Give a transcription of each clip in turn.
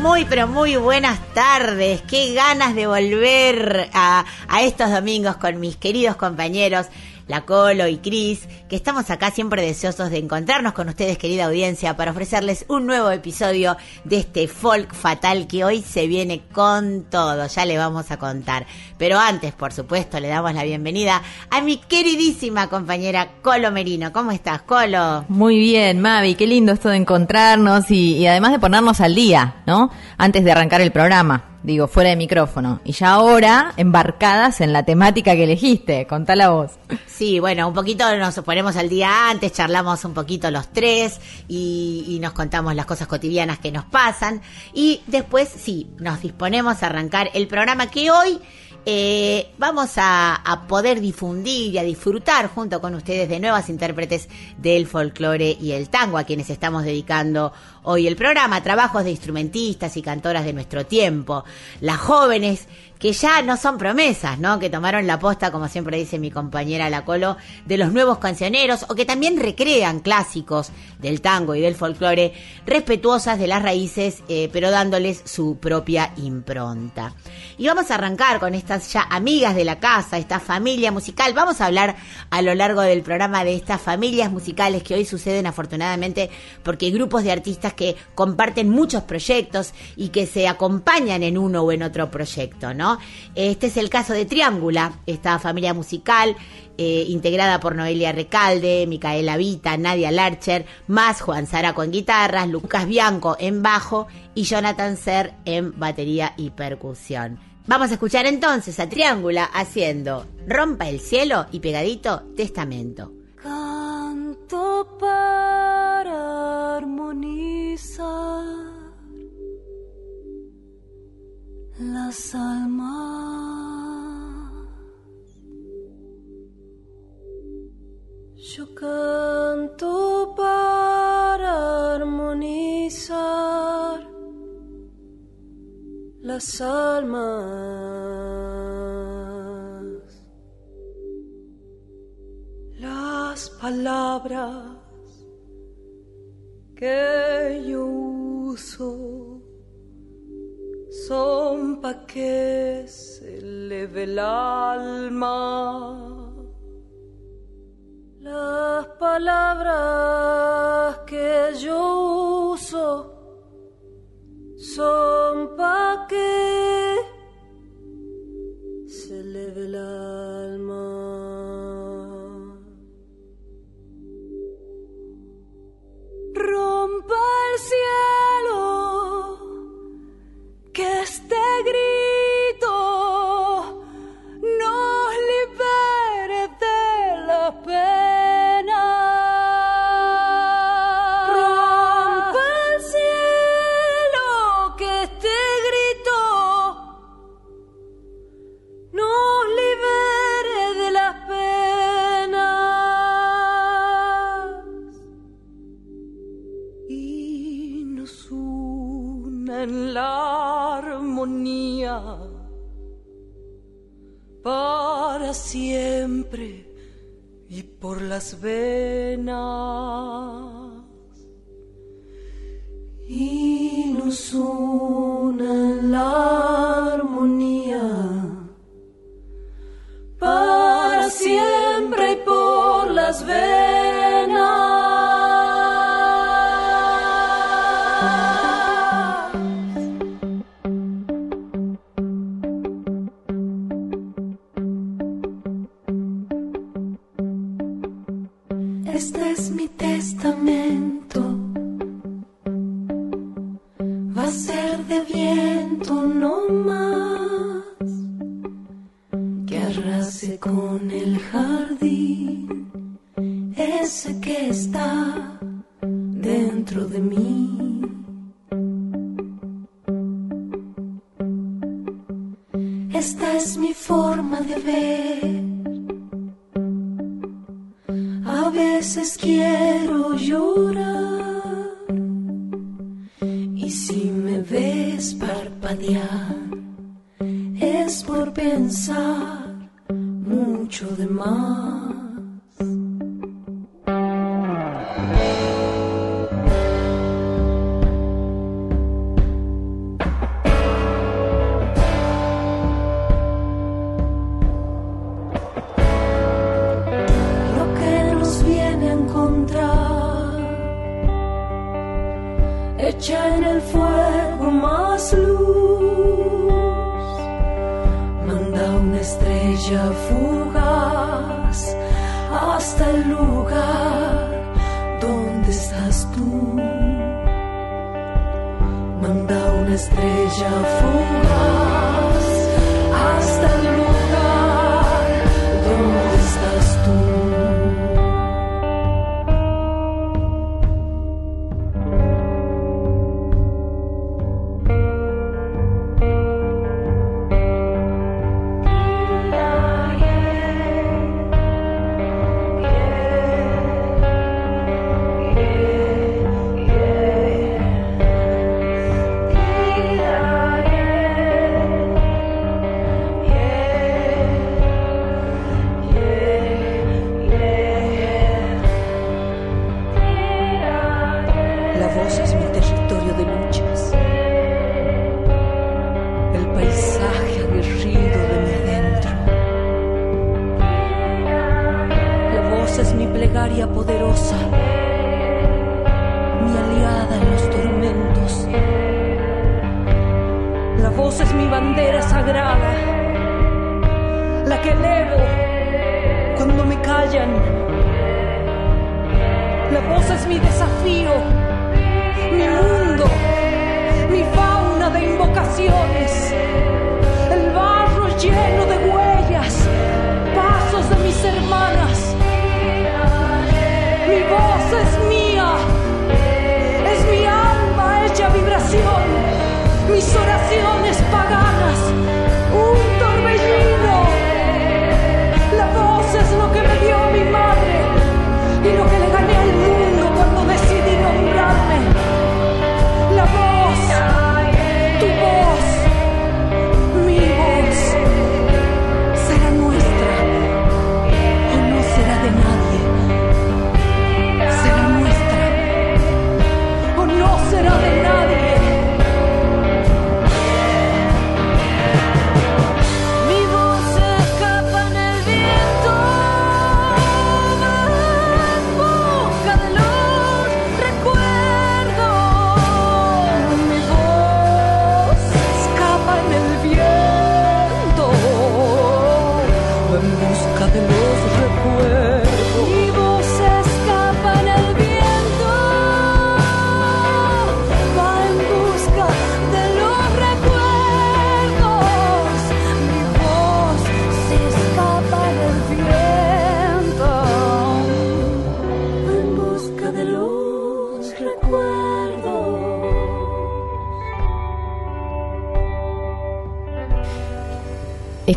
Muy, pero muy buenas tardes. Qué ganas de volver a, a estos domingos con mis queridos compañeros, La Colo y Cris, que estamos acá siempre deseosos de encontrarnos con ustedes, querida audiencia, para ofrecerles un nuevo episodio de este folk fatal que hoy se viene con todo. Ya le vamos a contar. Pero antes, por supuesto, le damos la bienvenida a mi queridísima compañera Colo Merino. ¿Cómo estás, Colo? Muy bien, Mavi, qué lindo esto de encontrarnos y, y además de ponernos al día, ¿no? Antes de arrancar el programa, digo, fuera de micrófono. Y ya ahora, embarcadas en la temática que elegiste, contá la voz. Sí, bueno, un poquito nos ponemos al día antes, charlamos un poquito los tres y, y nos contamos las cosas cotidianas que nos pasan. Y después, sí, nos disponemos a arrancar el programa que hoy eh, vamos a, a poder difundir y a disfrutar junto con ustedes de nuevas intérpretes del folclore y el tango, a quienes estamos dedicando hoy el programa, trabajos de instrumentistas y cantoras de nuestro tiempo, las jóvenes que ya no son promesas, ¿no? Que tomaron la posta, como siempre dice mi compañera La Colo, de los nuevos cancioneros o que también recrean clásicos del tango y del folclore, respetuosas de las raíces, eh, pero dándoles su propia impronta. Y vamos a arrancar con estas ya amigas de la casa, esta familia musical. Vamos a hablar a lo largo del programa de estas familias musicales que hoy suceden afortunadamente porque grupos de artistas que comparten muchos proyectos y que se acompañan en uno o en otro proyecto, ¿no? Este es el caso de Triángula, esta familia musical eh, integrada por Noelia Recalde, Micaela Vita, Nadia Larcher, más Juan Zaraco en guitarras, Lucas Bianco en bajo y Jonathan Ser en batería y percusión. Vamos a escuchar entonces a Triángula haciendo Rompa el cielo y pegadito Testamento. Canto para armonizar las almas. Yo canto para armonizar las almas. Las palabras que yo uso son pa' que se eleve el alma. Las palabras que yo uso son pa' que se eleve el alma. Rompa el cielo que este grito nos libere de la pena. Mis oraciones paganas,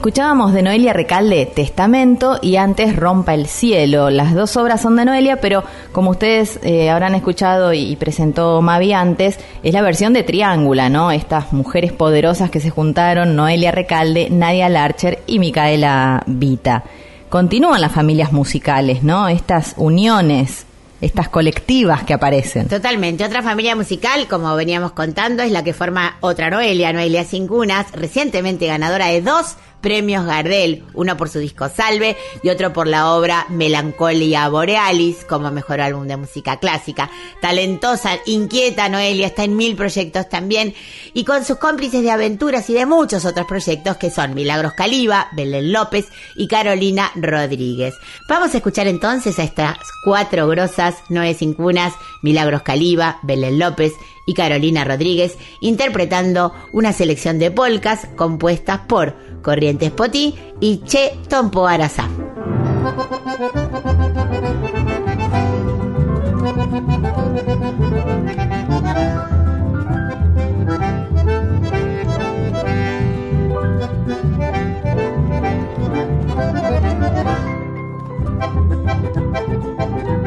Escuchábamos de Noelia Recalde Testamento y antes Rompa el Cielo. Las dos obras son de Noelia, pero como ustedes eh, habrán escuchado y, presentó Mavi antes, es la versión de Triángula, ¿no? Estas mujeres poderosas que se juntaron, Noelia Recalde, Nadia Larcher y Micaela Vita. Continúan las familias musicales, ¿no? Estas uniones, estas colectivas que aparecen. Totalmente. Otra familia musical, como veníamos contando, es la que forma otra Noelia, Noelia Cincunas, recientemente ganadora de dos premios Gardel, uno por su disco Salve y otro por la obra Melancolia Borealis como mejor álbum de música clásica. Talentosa, inquieta Noelia, está en mil proyectos también y con sus cómplices de aventuras y de muchos otros proyectos que son Milagros Caliba, Belén López y Carolina Rodríguez. Vamos a escuchar entonces a estas cuatro grosas Noé Cincunas, Milagros Caliba, Belén López y Carolina Rodríguez interpretando una selección de polcas compuestas por Corrientes Potí y Che Tompo Arasa.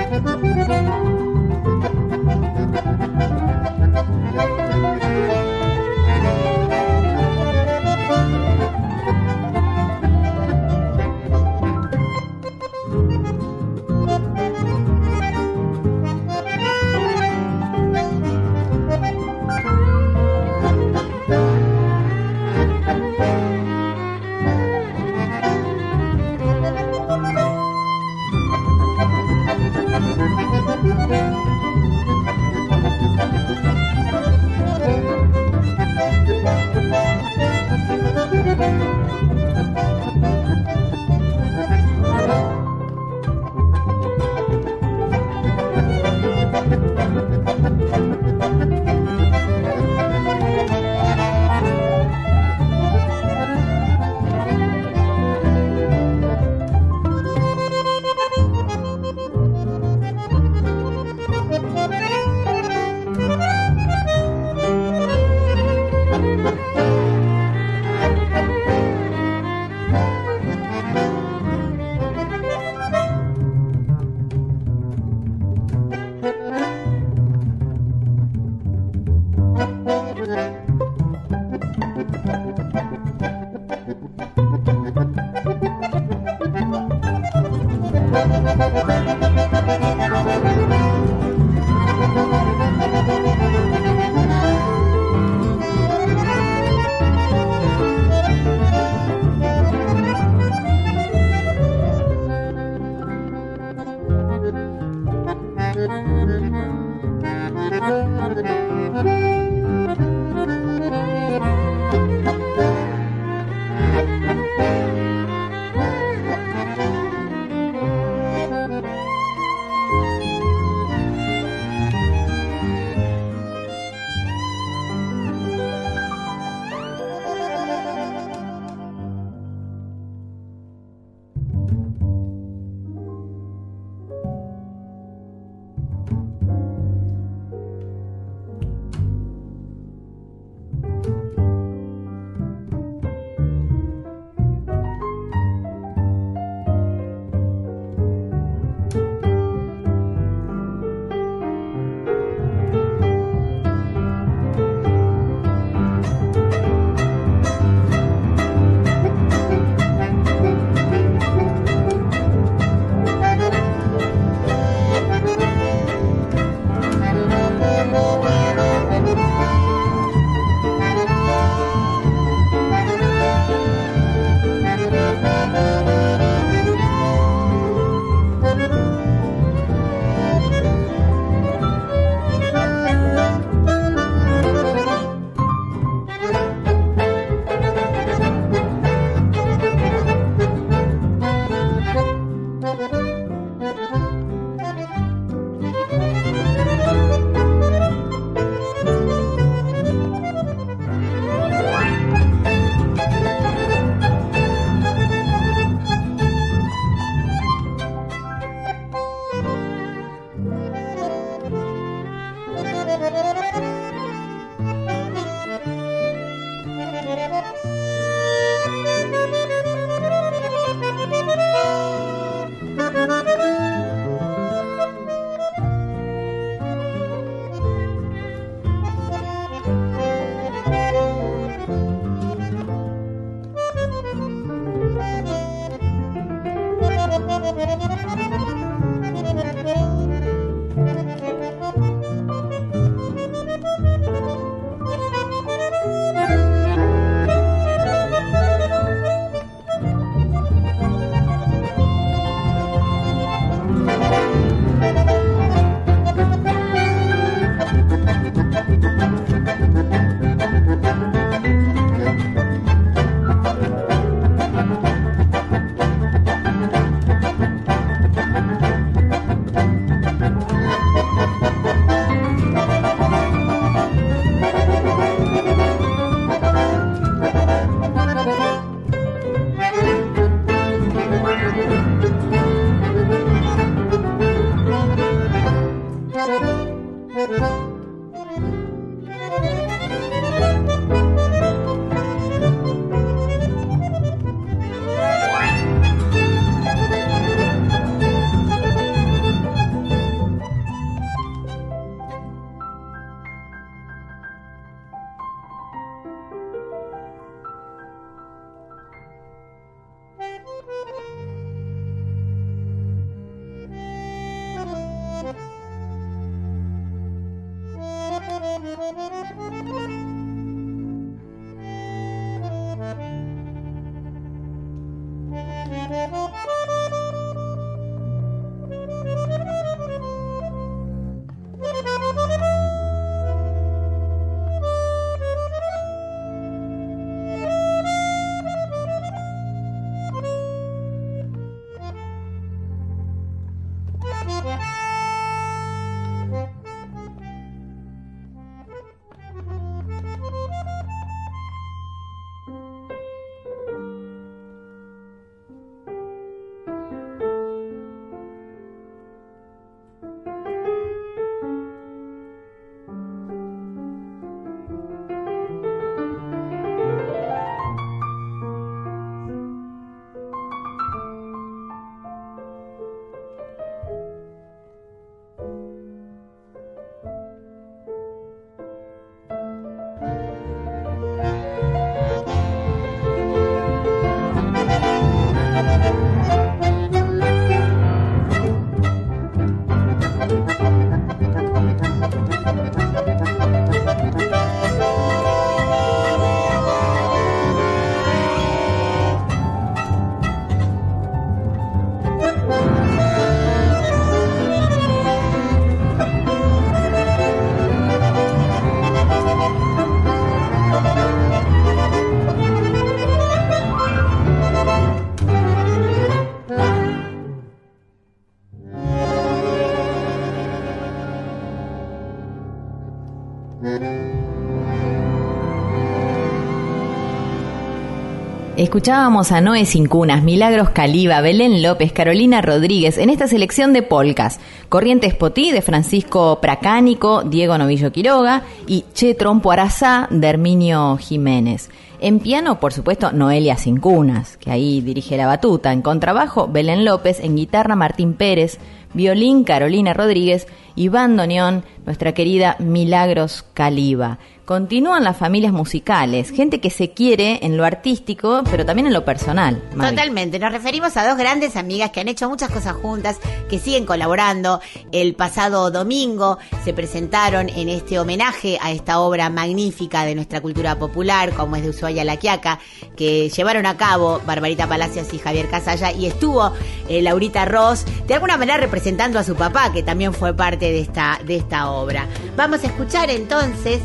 Escuchábamos a Noé Sin Cunas, Milagros Caliba, Belén López, Carolina Rodríguez en esta selección de polcas. Corrientes Potí de Francisco Pracánico, Diego Novillo Quiroga y Che Trompo Arazá de Herminio Jiménez. En piano, por supuesto, Noelia Sin Cunas, que ahí dirige la batuta. En contrabajo, Belén López. En guitarra, Martín Pérez. Violín, Carolina Rodríguez. Y bandoneón, nuestra querida Milagros Caliba. Continúan las familias musicales, gente que se quiere en lo artístico, pero también en lo personal. Totalmente, nos referimos a dos grandes amigas que han hecho muchas cosas juntas, que siguen colaborando. El pasado domingo se presentaron en este homenaje a esta obra magnífica de nuestra cultura popular, como es de Ushuaia La Quiaca, que llevaron a cabo Barbarita Palacios y Javier Casalla, y estuvo eh, Laurita Ross, de alguna manera representando a su papá, que también fue parte de esta, de esta obra. Vamos a escuchar entonces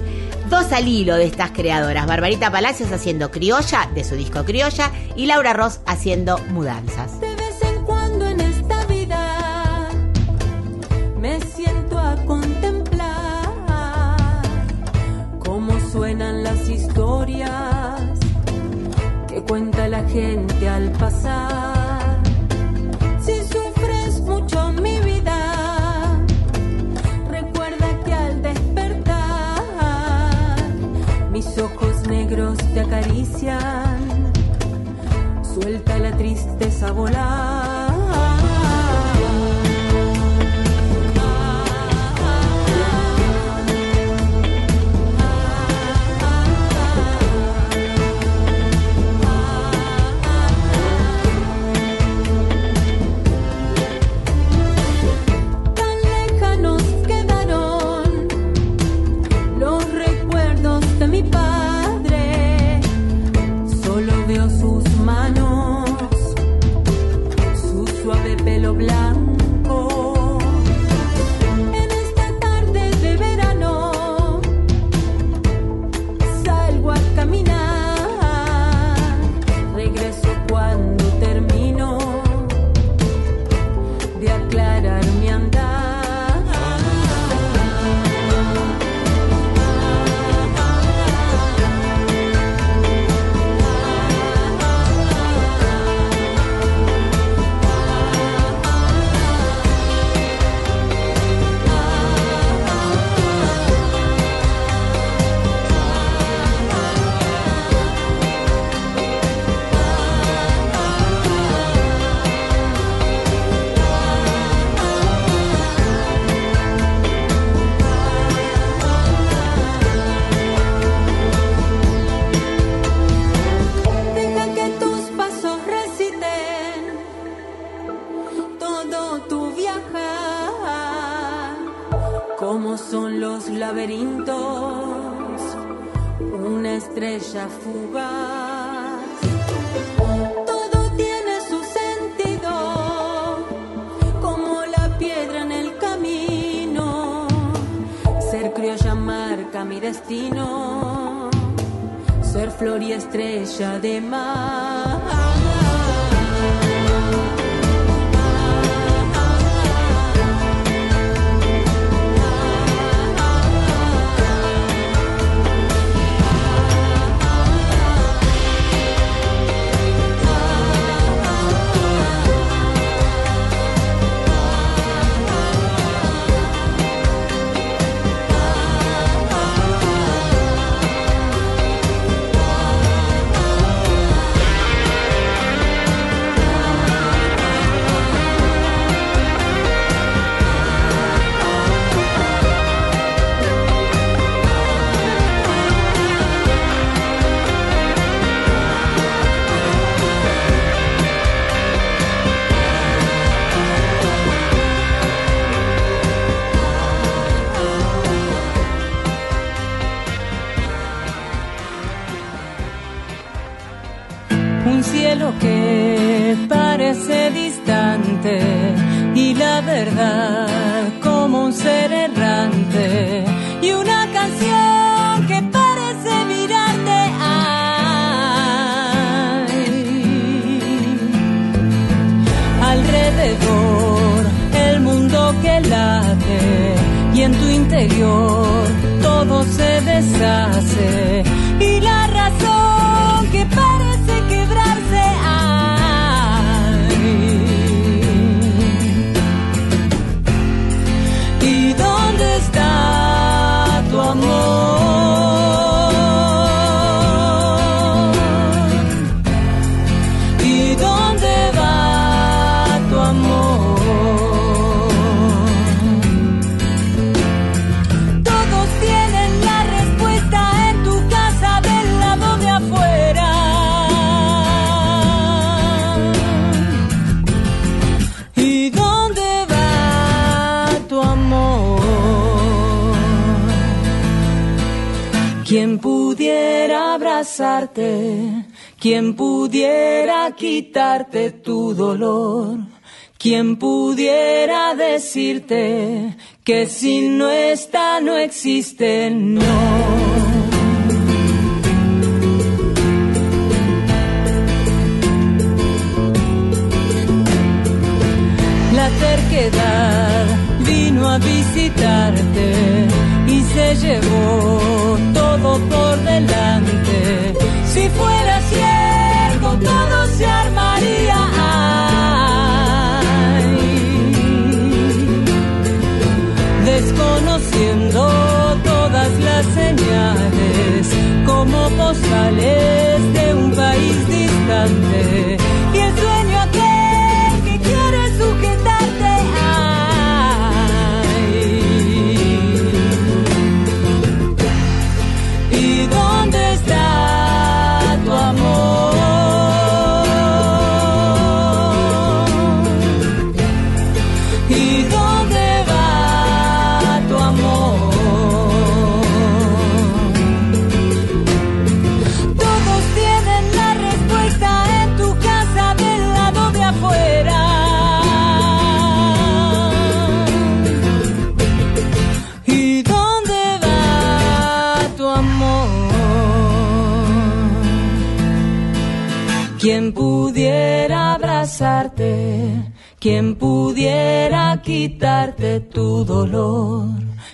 Dos al hilo de estas creadoras, Barbarita Palacios haciendo criolla, de su disco criolla, y Laura Ross haciendo mudanzas. De vez en cuando en esta vida me siento a contemplar cómo suenan las historias que cuenta la gente al pasar. Tristeza a volar. Todo se deshace abrazarte, quien pudiera quitarte tu dolor, quien pudiera decirte que si no está no existe, no. La terquedad vino a visitarte se llevó todo por delante. Si fuera cierto, todo se armaría. Desconociendo todas las señales, como postales de un país distante. Quien pudiera quitarte tu dolor,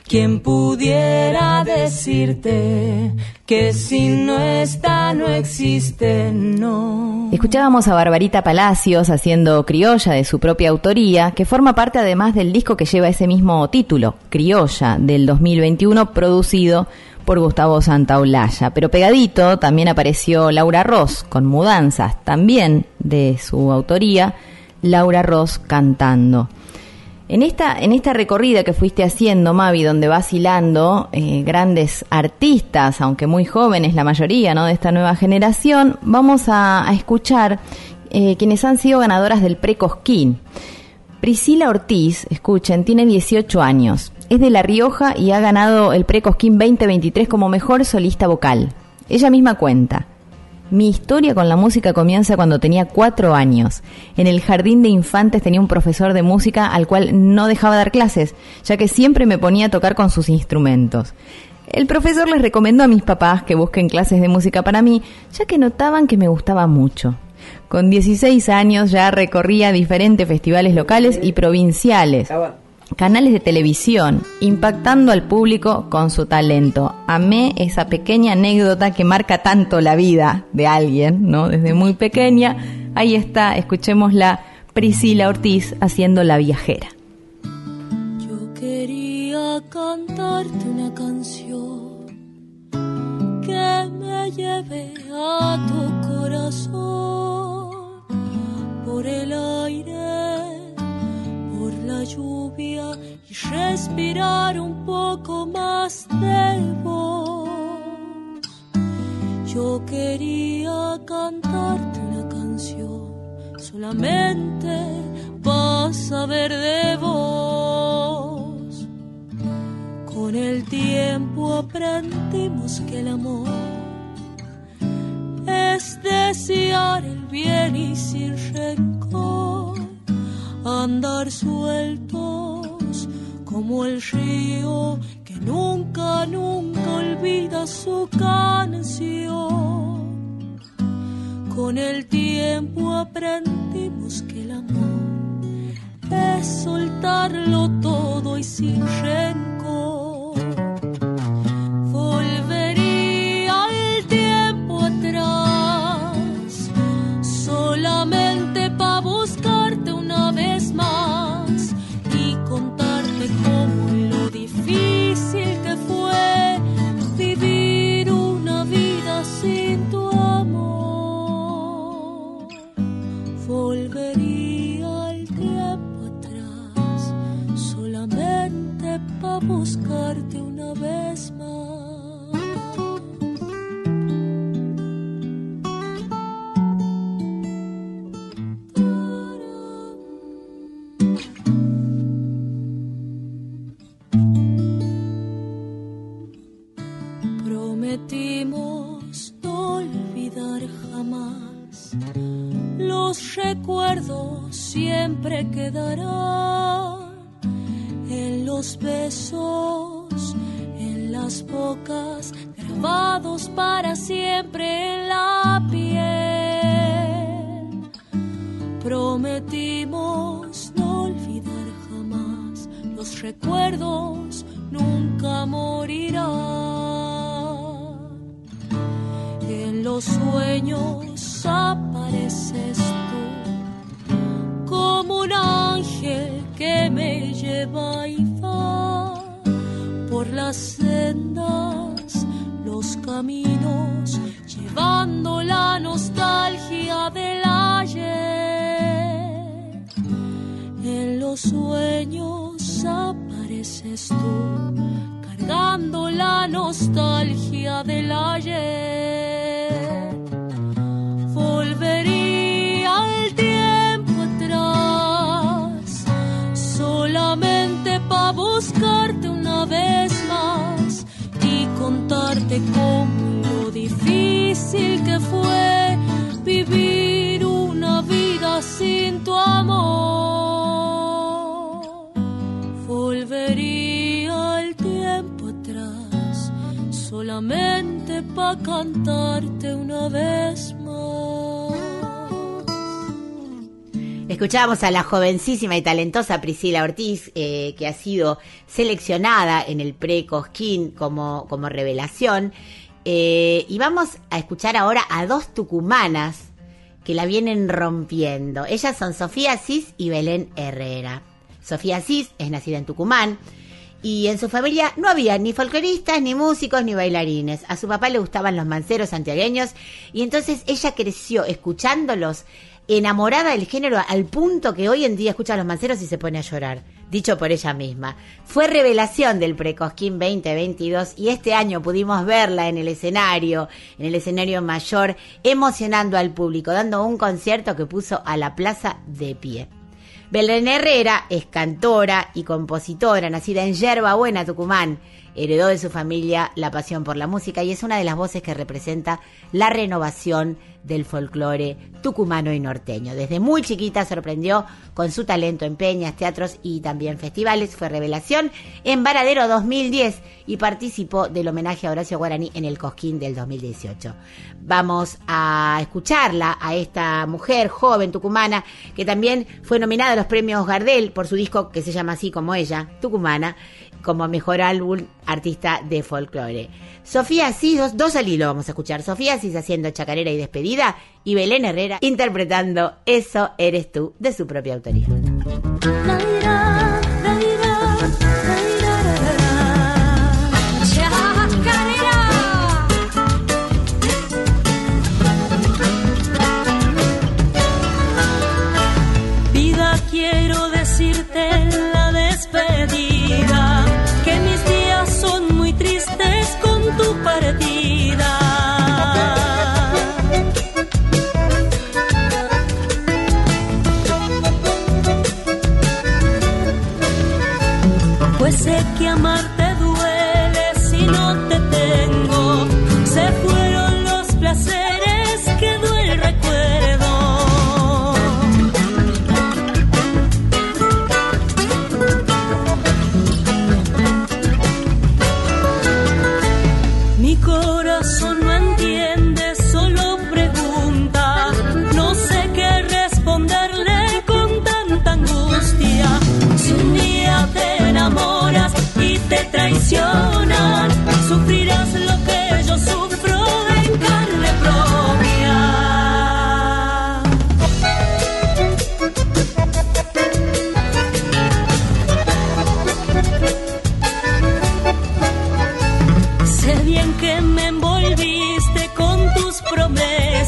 quien pudiera decirte que si no está no existe, no. Escuchábamos a Barbarita Palacios haciendo Criolla de su propia autoría, que forma parte además del disco que lleva ese mismo título, Criolla, del 2021, producido por Gustavo Santaolalla. Pero pegadito también apareció Laura Ross con Mudanzas, también de su autoría, Laura Ross cantando. En esta, en esta recorrida que fuiste haciendo, Mavi, donde vas hilando eh, grandes artistas, aunque muy jóvenes la mayoría ¿no? de esta nueva generación, vamos a, escuchar eh, quienes han sido ganadoras del Precosquín. Priscila Ortiz, escuchen, tiene 18 años. Es de La Rioja y ha ganado el Precosquín 2023 como mejor solista vocal. Ella misma cuenta. Mi historia con la música comienza cuando tenía cuatro años. En el jardín de infantes tenía un profesor de música al cual no dejaba dar clases, ya que siempre me ponía a tocar con sus instrumentos. El profesor les recomendó a mis papás que busquen clases de música para mí, ya que notaban que me gustaba mucho. Con 16 años ya recorría diferentes festivales locales y provinciales canales de televisión, impactando al público con su talento. Amé esa pequeña anécdota que marca tanto la vida de alguien, ¿no? Desde muy pequeña. Ahí está, escuchémosla, Priscila Ortiz haciendo La Viajera. Yo quería cantarte una canción que me lleve a tu corazón por el aire, por la lluvia y respirar un poco más de vos. Yo quería cantarte una canción solamente para saber de vos. Con el tiempo aprendimos que el amor es desear el bien y sin rencor, andar sueltos como el río que nunca, nunca olvida su canción. Con el tiempo aprendimos que el amor es soltarlo todo y sin rencor. buscarte una vez más. Prometimos no olvidar jamás. Los recuerdos siempre quedarán en los besos, en las bocas, grabados para siempre en la piel. Prometimos no olvidar jamás. Los recuerdos nunca morirán. En los sueños apareces tú como un ángel que me lleva y va por las sendas, los caminos, llevando la nostalgia del ayer. En los sueños apareces tú, cargando la nostalgia del ayer. Buscarte una vez más y contarte cómo lo difícil que fue vivir una vida sin tu amor. Volvería al tiempo atrás, solamente para cantarte una vez Escuchábamos a la jovencísima y talentosa Priscila Ortiz, eh, que ha sido seleccionada en el pre-Cosquín como, como revelación. Eh, y vamos a escuchar ahora a dos tucumanas que la vienen rompiendo. Ellas son Sofía Cis y Belén Herrera. Sofía Cis es nacida en Tucumán y en su familia no había ni folcloristas, ni músicos, ni bailarines. A su papá le gustaban los manceros santiagueños y entonces ella creció escuchándolos, enamorada del género al punto que hoy en día escucha a los manceros y se pone a llorar. Dicho por ella misma. Fue revelación del Precosquín 2022 y este año pudimos verla en el escenario, en el escenario mayor, emocionando al público, dando un concierto que puso a la plaza de pie. Belén Herrera es cantora y compositora, nacida en Yerba Buena, Tucumán. Heredó de su familia la pasión por la música y es una de las voces que representa la renovación del folclore tucumano y norteño. Desde muy chiquita sorprendió con su talento en peñas, teatros y también festivales. Fue revelación en Varadero 2010 y participó del homenaje a Horacio Guaraní en el Cosquín del 2018. Vamos a escucharla a esta mujer joven tucumana que también fue nominada a los premios Gardel por su disco que se llama así como ella, Tucumana como mejor álbum artista de folclore. Sofía Cis, dos, dos al hilo vamos a escuchar. Sofía Cis haciendo chacarera y despedida y Belén Herrera interpretando Eso eres tú de su propia autoría.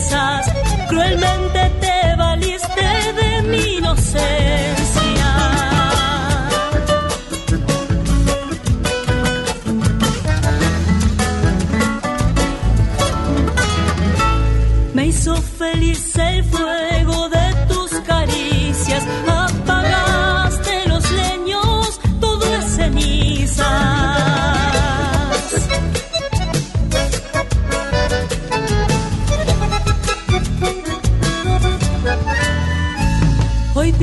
Promesas, cruelmente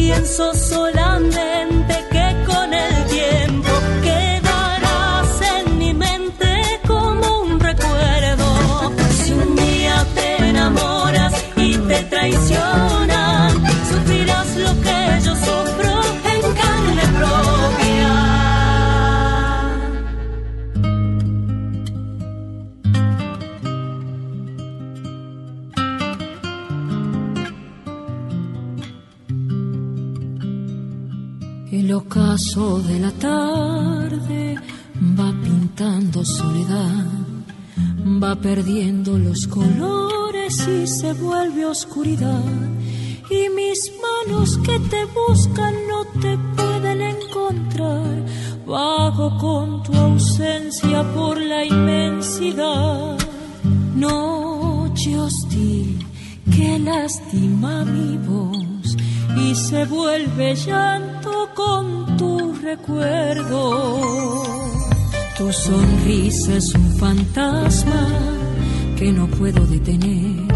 comienzo solemne perdiendo los colores y se vuelve oscuridad. Y mis manos que te buscan no te pueden encontrar. Vago con tu ausencia por la inmensidad. Noche hostil que lastima mi voz y se vuelve llanto con tu recuerdo. Tu sonrisa es un fantasma que no puedo detener.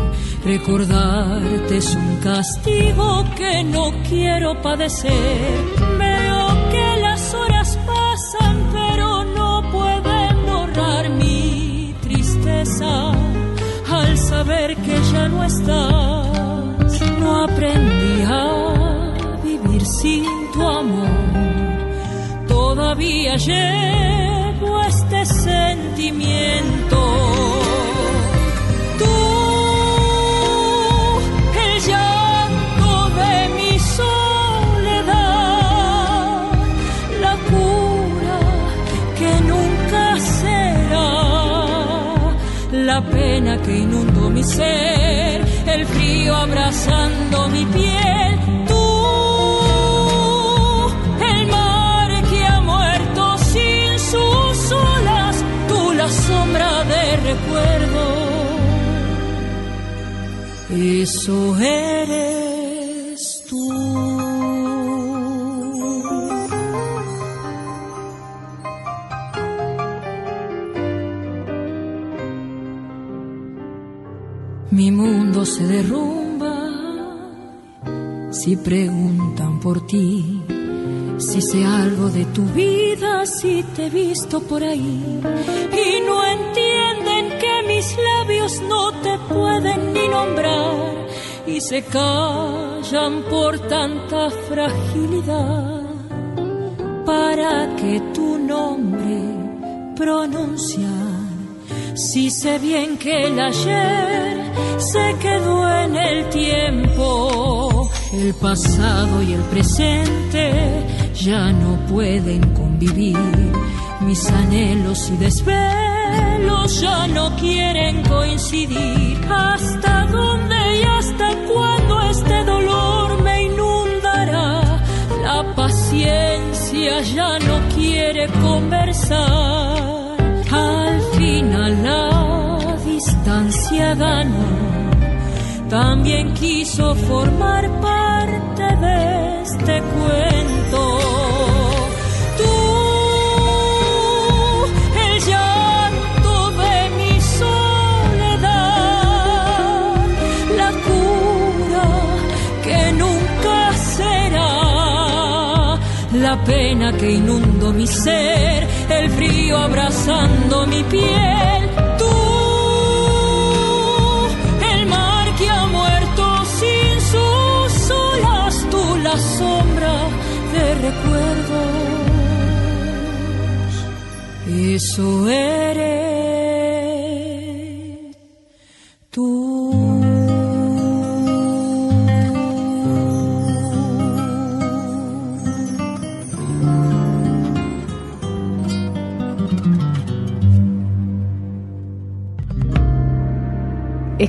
Recordarte es un castigo que no quiero padecer. Veo que las horas pasan, pero no pueden borrar mi tristeza al saber que ya no estás. No aprendí a vivir sin tu amor. Todavía llevo este sentimiento. Que inundó mi ser, el frío abrazando mi piel. Tú, el mar que ha muerto sin sus olas, tú la sombra de recuerdo. Eso eres se derrumba si preguntan por ti, si sé algo de tu vida, si te he visto por ahí y no entienden que mis labios no te pueden ni nombrar y se callan por tanta fragilidad para que tu nombre pronunciar. Si sé bien que el ayer se quedó en el tiempo, el pasado y el presente ya no pueden convivir. Mis anhelos y desvelos ya no quieren coincidir. ¿Hasta dónde y hasta cuándo este dolor me inundará? La paciencia ya no quiere conversar. Al final la distancia ganó. También quiso formar parte de este cuento. Tú, el llanto de mi soledad, la cura que nunca será, la pena que inundó mi ser, el frío abrazando mi piel. Sombra de recuerdos. Eso eres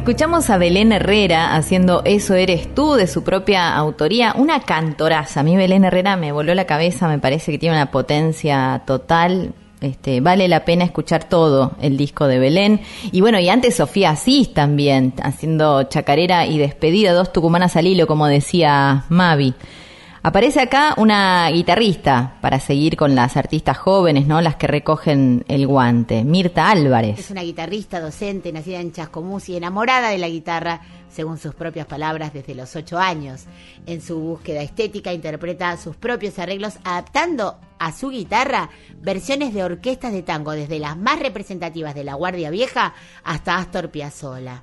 Escuchamos a Belén Herrera haciendo Eso eres tú de su propia autoría, una cantoraza. A mí Belén Herrera me voló la cabeza, me parece que tiene una potencia total. Este, vale la pena escuchar todo el disco de Belén. Y bueno, y antes Sofía Asís también, haciendo chacarera y despedida, dos tucumanas al hilo, como decía Mavi. Aparece acá una guitarrista para seguir con las artistas jóvenes, ¿no? Las que recogen el guante. Mirta Álvarez. Es una guitarrista, docente, nacida en Chascomús y enamorada de la guitarra, según sus propias palabras, desde los ocho años. En su búsqueda estética interpreta sus propios arreglos, adaptando a su guitarra versiones de orquestas de tango, desde las más representativas de la Guardia Vieja hasta Astor Piazzolla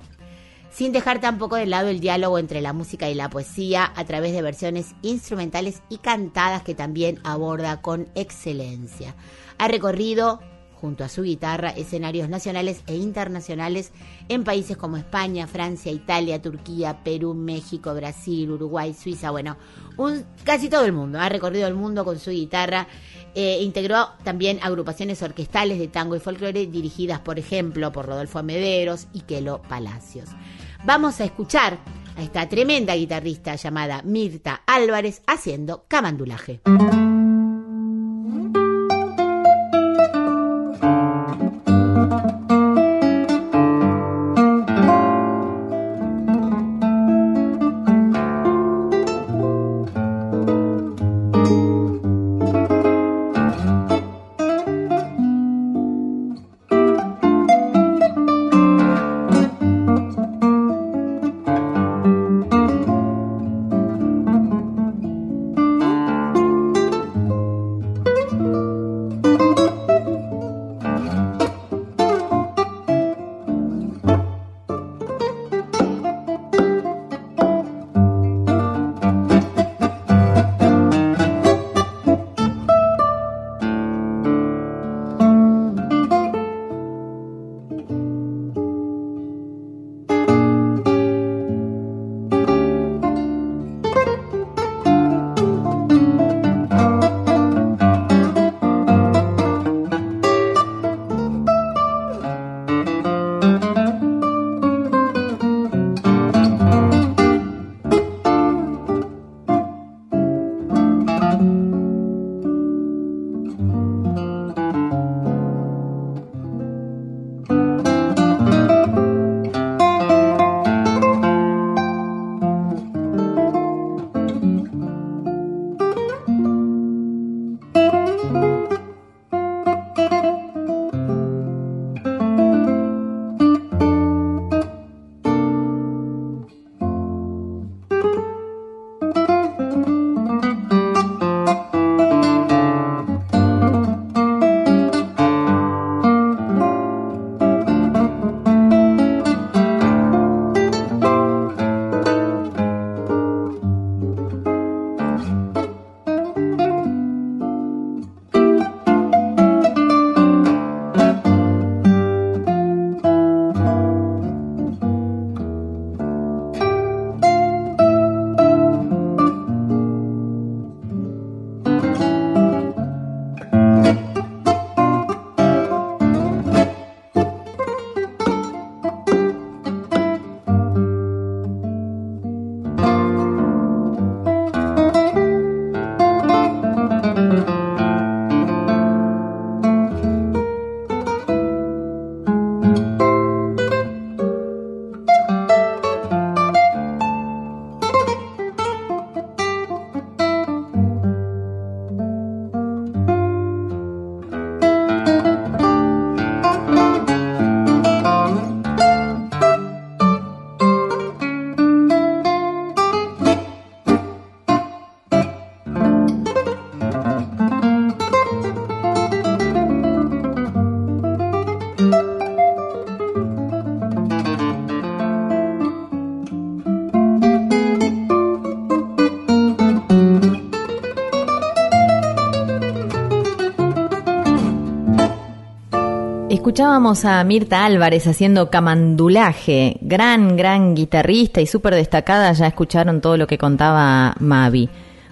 sin dejar tampoco de lado el diálogo entre la música y la poesía a través de versiones instrumentales y cantadas que también aborda con excelencia. Ha recorrido junto a su guitarra escenarios nacionales e internacionales en países como España, Francia, Italia, Turquía, Perú, México, Brasil, Uruguay, Suiza, bueno, casi todo el mundo. Ha recorrido el mundo con su guitarra. Eh, integró también agrupaciones orquestales de tango y folclore dirigidas, por ejemplo, por Rodolfo Mederos y Quelo Palacios. Vamos a escuchar a esta tremenda guitarrista llamada Mirta Álvarez haciendo camandulaje. Escuchábamos a Mirta Álvarez haciendo camandulaje, gran, gran guitarrista y súper destacada, ya escucharon todo lo que contaba Mavi.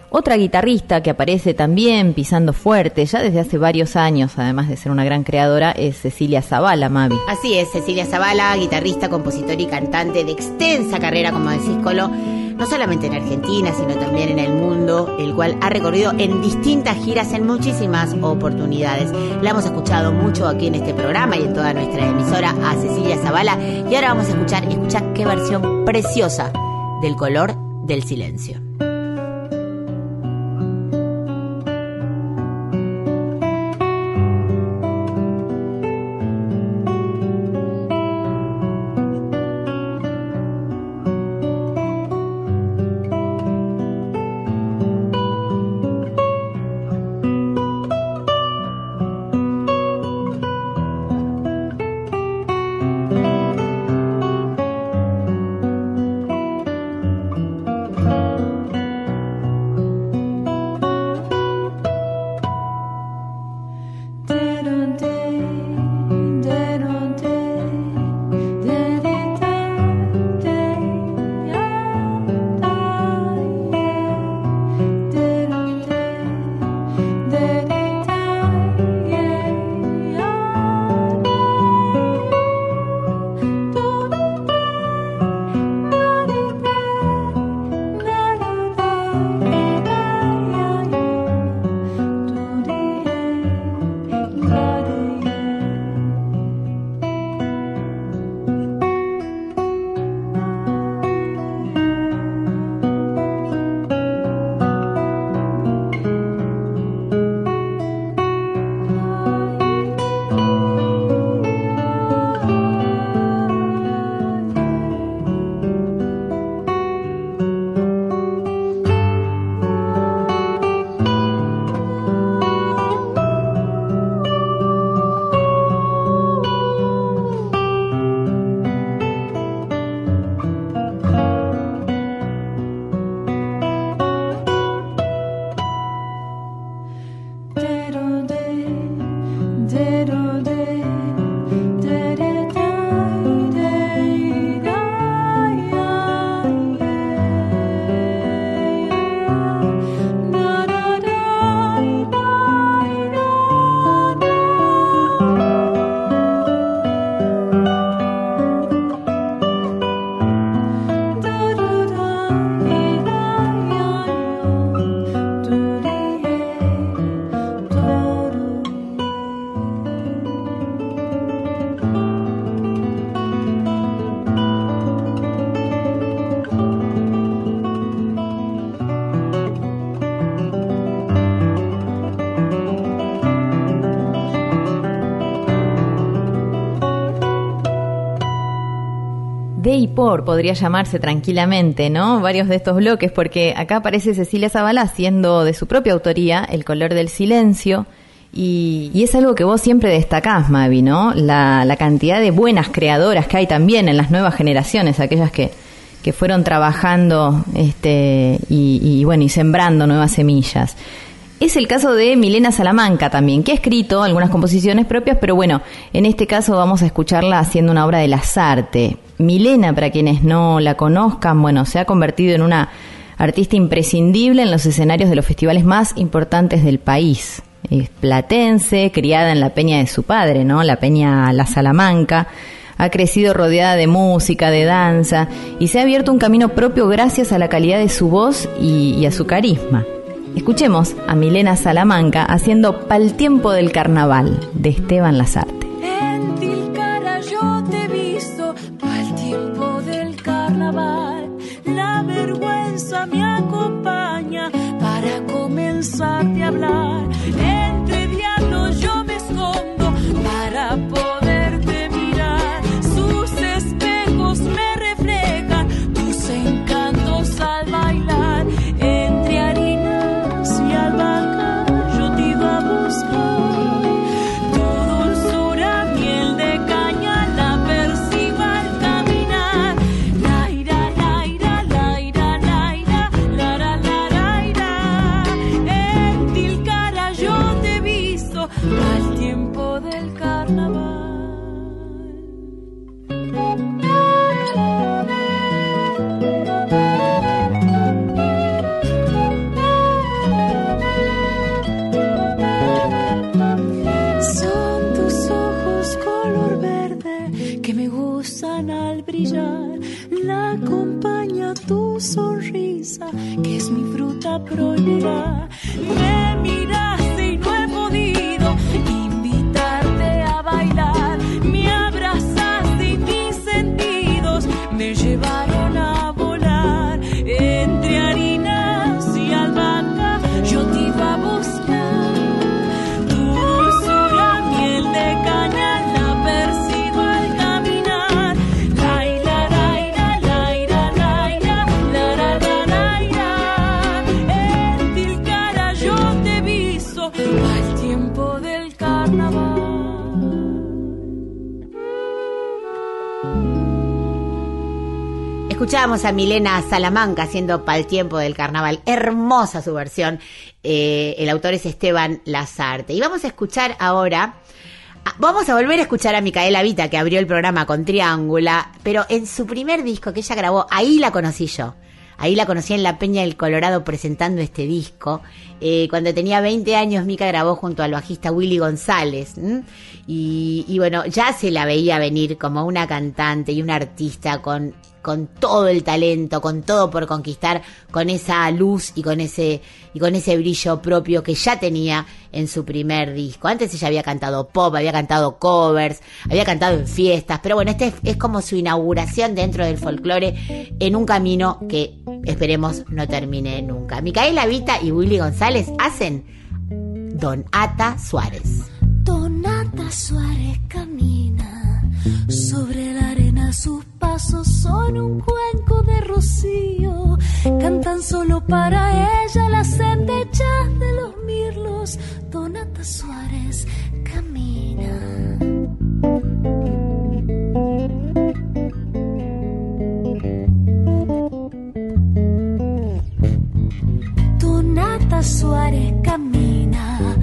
Otra guitarrista que aparece también pisando fuerte, ya desde hace varios años, además de ser una gran creadora, es Cecilia Zavala, Mavi. Así es, Cecilia Zavala, guitarrista, compositor y cantante de extensa carrera, como decís, Colo, no solamente en Argentina, sino también en el mundo, el cual ha recorrido en distintas giras en muchísimas oportunidades. La hemos escuchado mucho aquí en este programa y en toda nuestra emisora a Cecilia Zavala. Y ahora vamos a escuchar, escucha qué versión preciosa del color del silencio. Podría llamarse tranquilamente, ¿no? Varios de estos bloques, porque acá aparece Cecilia Zavala haciendo de su propia autoría El color del silencio. Y, y es algo que vos siempre destacás, Mavi, ¿no? La, la cantidad de buenas creadoras que hay también en las nuevas generaciones, aquellas que, que fueron trabajando este, y, y, bueno, y sembrando nuevas semillas. Es el caso de Milena Salamanca también, que ha escrito algunas composiciones propias, pero bueno, en este caso vamos a escucharla haciendo una obra de Lazarte. Milena, para quienes no la conozcan, bueno, se ha convertido en una artista imprescindible en los escenarios de los festivales más importantes del país. Es platense, criada en la peña de su padre, ¿no? La peña La Salamanca. Ha crecido rodeada de música, de danza, y se ha abierto un camino propio gracias a la calidad de su voz y, a su carisma. Escuchemos a Milena Salamanca haciendo Pal tiempo del carnaval de Esteban Lazarte. La vergüenza me acompaña para comenzarte a hablar. pra olhar. Escuchábamos a Milena Salamanca haciendo Pal tiempo del carnaval. Hermosa su versión. Eh, el autor es Esteban Lazarte. Y vamos a escuchar ahora. Vamos a volver a escuchar a Micaela Vita, que abrió el programa con Triángula, pero en su primer disco que ella grabó, ahí la conocí yo. Ahí la conocí en la Peña del Colorado presentando este disco. Eh, cuando tenía 20 años, Mica grabó junto al bajista Willy González. y bueno, ya se la veía venir como una cantante y una artista con, con todo el talento, con todo por conquistar, con esa luz y con ese, y con ese brillo propio que ya tenía en su primer disco. Antes ella había cantado pop, había cantado covers, había cantado en fiestas, pero bueno, este es, es como su inauguración dentro del folclore en un camino que esperemos no termine nunca. Micaela Vita y Willy González hacen Don Ata Suárez. Donata Suárez camina sobre la arena, sus pasos son un cuenco de rocío. Cantan solo para ella las endechas de los mirlos. Donata Suárez camina. Donata Suárez camina,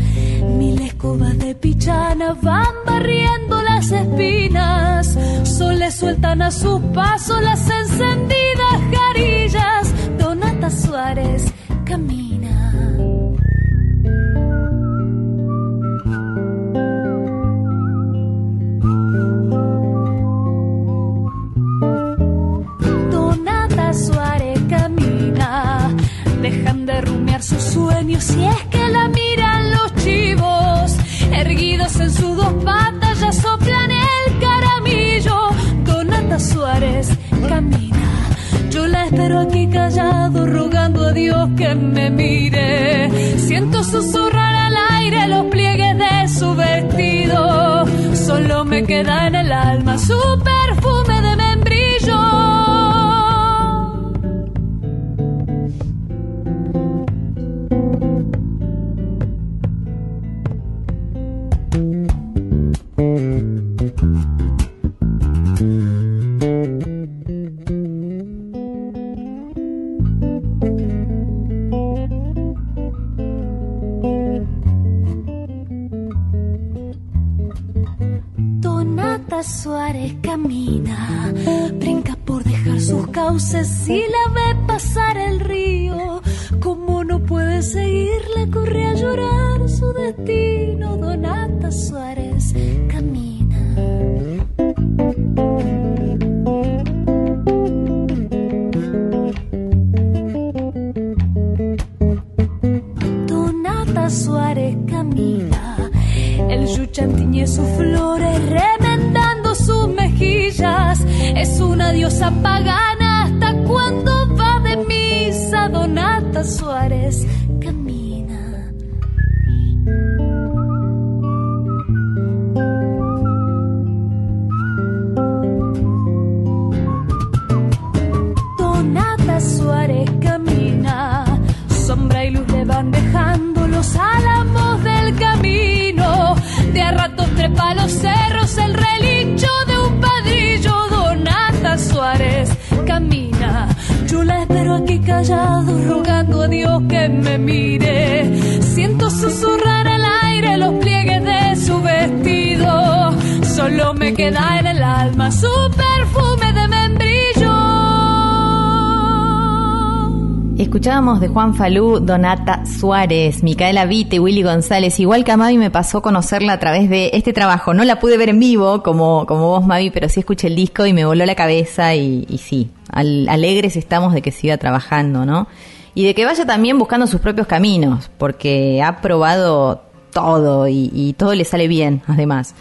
mil escobas de pichana van barriendo las espinas, soles sueltan a sus pasos las encendidas carillas. Donata Suárez camina. Dejan de rumiar sus sueños si es que la miran los chivos, erguidos en sus dos patas ya soplan el caramillo. Donata Suárez camina, yo la espero aquí callado rogando a Dios que me mire. Siento susurrar al aire los pliegues de su vestido, solo me queda en el alma su Suárez camina, brinca por dejar sus cauces y la ve pasar el río. Como no puede seguirla, corre a llorar su destino. Donata Suárez camina. Donata Suárez camina. El yuchan tiñe sus flores. Es una diosa pagana hasta cuando va de misa. Donata Suárez Me mire. Siento susurrar al aire los pliegues de su vestido. Solo me queda en el alma su perfume de membrillo. Escuchábamos de Juan Falú, Donata Suárez, Micaela Vite, Willy González. Igual que a Mavi me pasó conocerla a través de este trabajo. No la pude ver en vivo como, como vos, Mavi, pero sí escuché el disco y me voló la cabeza y, sí, al- alegres estamos de que siga trabajando, ¿no? Y de que vaya también buscando sus propios caminos, porque ha probado todo y, todo le sale bien, además.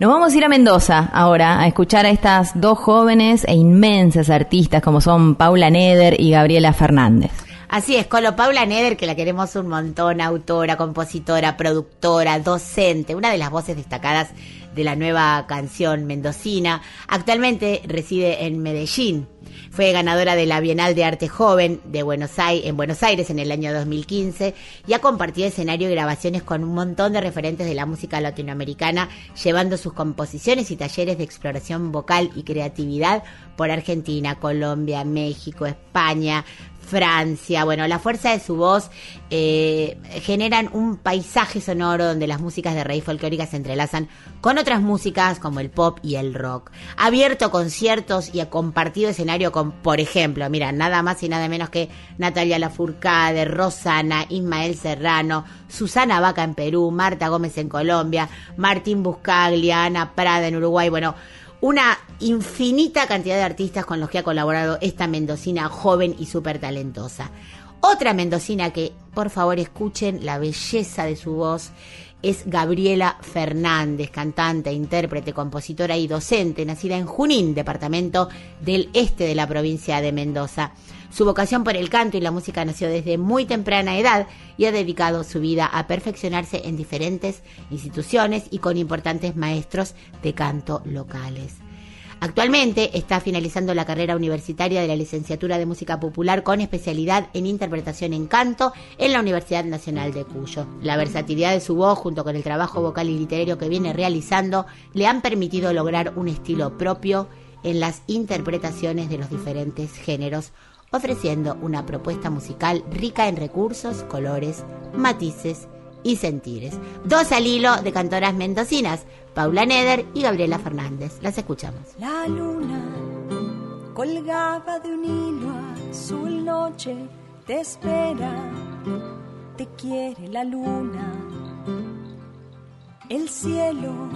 Nos vamos a ir a Mendoza ahora a escuchar a estas dos jóvenes e inmensas artistas como son Paula Neder y Gabriela Fernández. Así es, Colo Paula Neder, que la queremos un montón, autora, compositora, productora, docente, una de las voces destacadas de la nueva canción mendocina. Actualmente reside en Medellín. Fue ganadora de la Bienal de Arte Joven de Buenos Aires, en Buenos Aires en el año 2015 y ha compartido escenario y grabaciones con un montón de referentes de la música latinoamericana, llevando sus composiciones y talleres de exploración vocal y creatividad por Argentina, Colombia, México, España, Francia. Bueno, la fuerza de su voz eh, generan un paisaje sonoro donde las músicas de raíz folclórica se entrelazan con otras músicas como el pop y el rock. Ha abierto conciertos y ha compartido escenario con, por ejemplo, mira, nada más y nada menos que Natalia Lafourcade, Rosana, Ismael Serrano, Susana Vaca en Perú, Marta Gómez en Colombia, Martín Buscaglia, Ana Prada en Uruguay. Bueno, una infinita cantidad de artistas con los que ha colaborado esta mendocina joven y súper talentosa. Otra mendocina que, por favor, escuchen la belleza de su voz es Gabriela Fernández, cantante, intérprete, compositora y docente, nacida en Junín, departamento del este de la provincia de Mendoza. Su vocación por el canto y la música nació desde muy temprana edad y ha dedicado su vida a perfeccionarse en diferentes instituciones y con importantes maestros de canto locales. Actualmente está finalizando la carrera universitaria de la licenciatura de música popular con especialidad en interpretación en canto en la Universidad Nacional de Cuyo. La versatilidad de su voz junto con el trabajo vocal y literario que viene realizando le han permitido lograr un estilo propio en las interpretaciones de los diferentes géneros, ofreciendo una propuesta musical rica en recursos, colores, matices y sentires. Dos al hilo de cantoras mendocinas, Paula Neder y Gabriela Fernández. Las escuchamos. La luna colgaba de un hilo azul noche, te espera, te quiere la luna. El cielo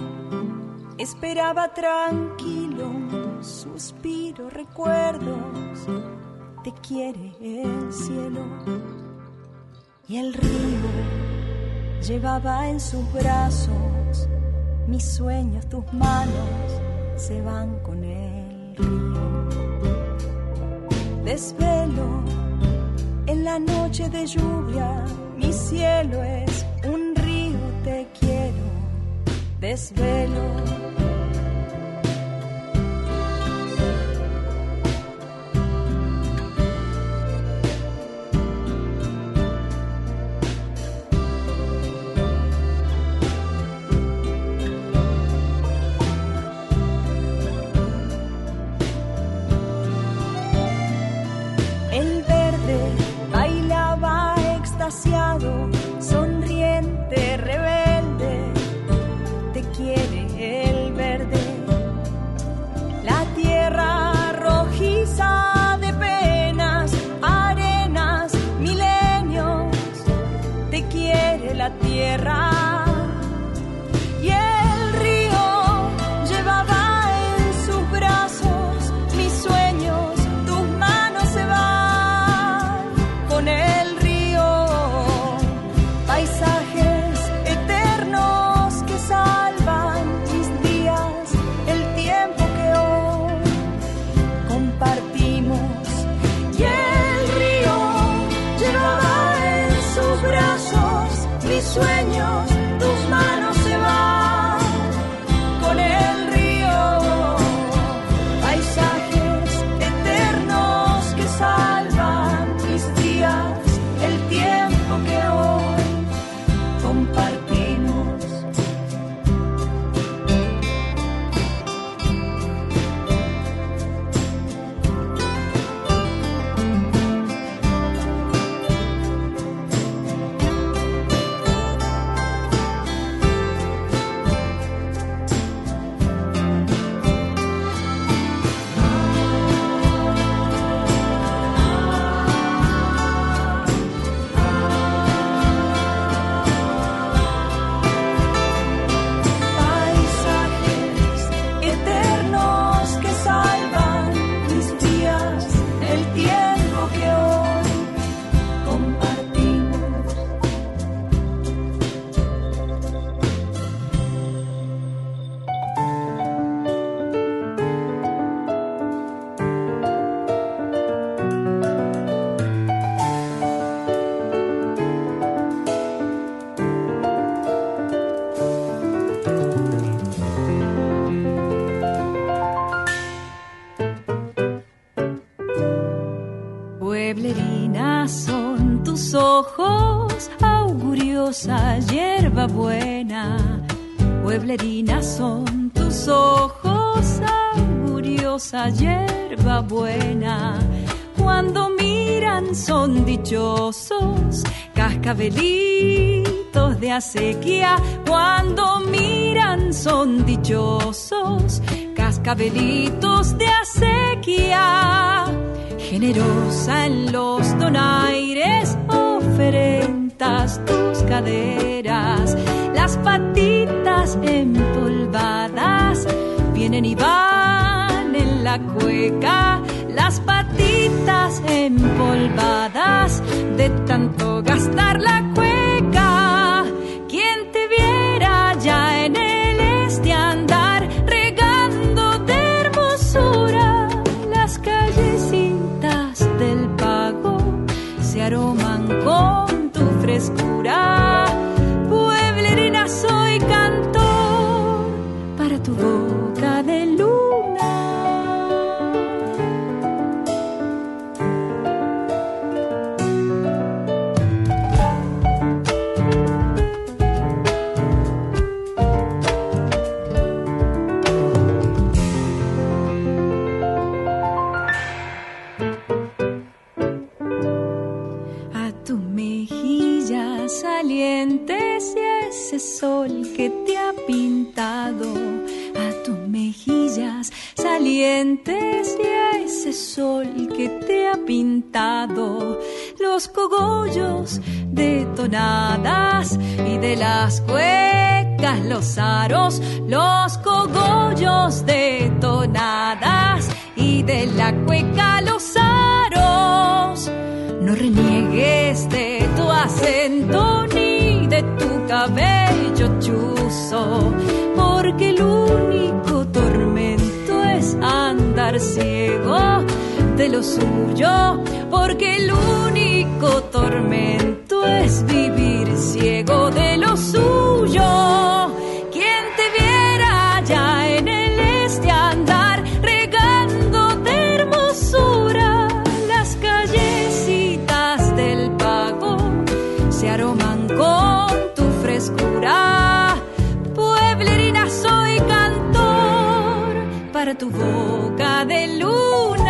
esperaba tranquilo, suspiro, recuerdos, te quiere el cielo. Y el río llevaba en sus brazos mis sueños, tus manos se van con el río. Desvelo en la noche de lluvia, mi cielo es un río, te quiero. Desvelo. Auguriosa hierba buena. Cuando miran son dichosos, cascabelitos de acequia. Cuando miran son dichosos, cascabelitos de acequia generosa en los donaires, oferentas tus caderas, las patitas empolvadas vienen y van la cueca, las patitas empolvadas de tanto gastar la cueca. Quien te viera ya en el este andar regando de hermosura las callecitas del pago se aroman con tu frescura. Tonadas y de las cuecas los aros los cogollos de tonadas y de la cueca los aros. No reniegues de tu acento ni de tu cabello chuzo, porque el único tormento es andar ciego de lo suyo, porque el único tormento suyo. Quien te viera ya en el este andar regando de hermosura las callecitas del pago se aroman con tu frescura. Pueblerina soy cantor para tu boca de luna.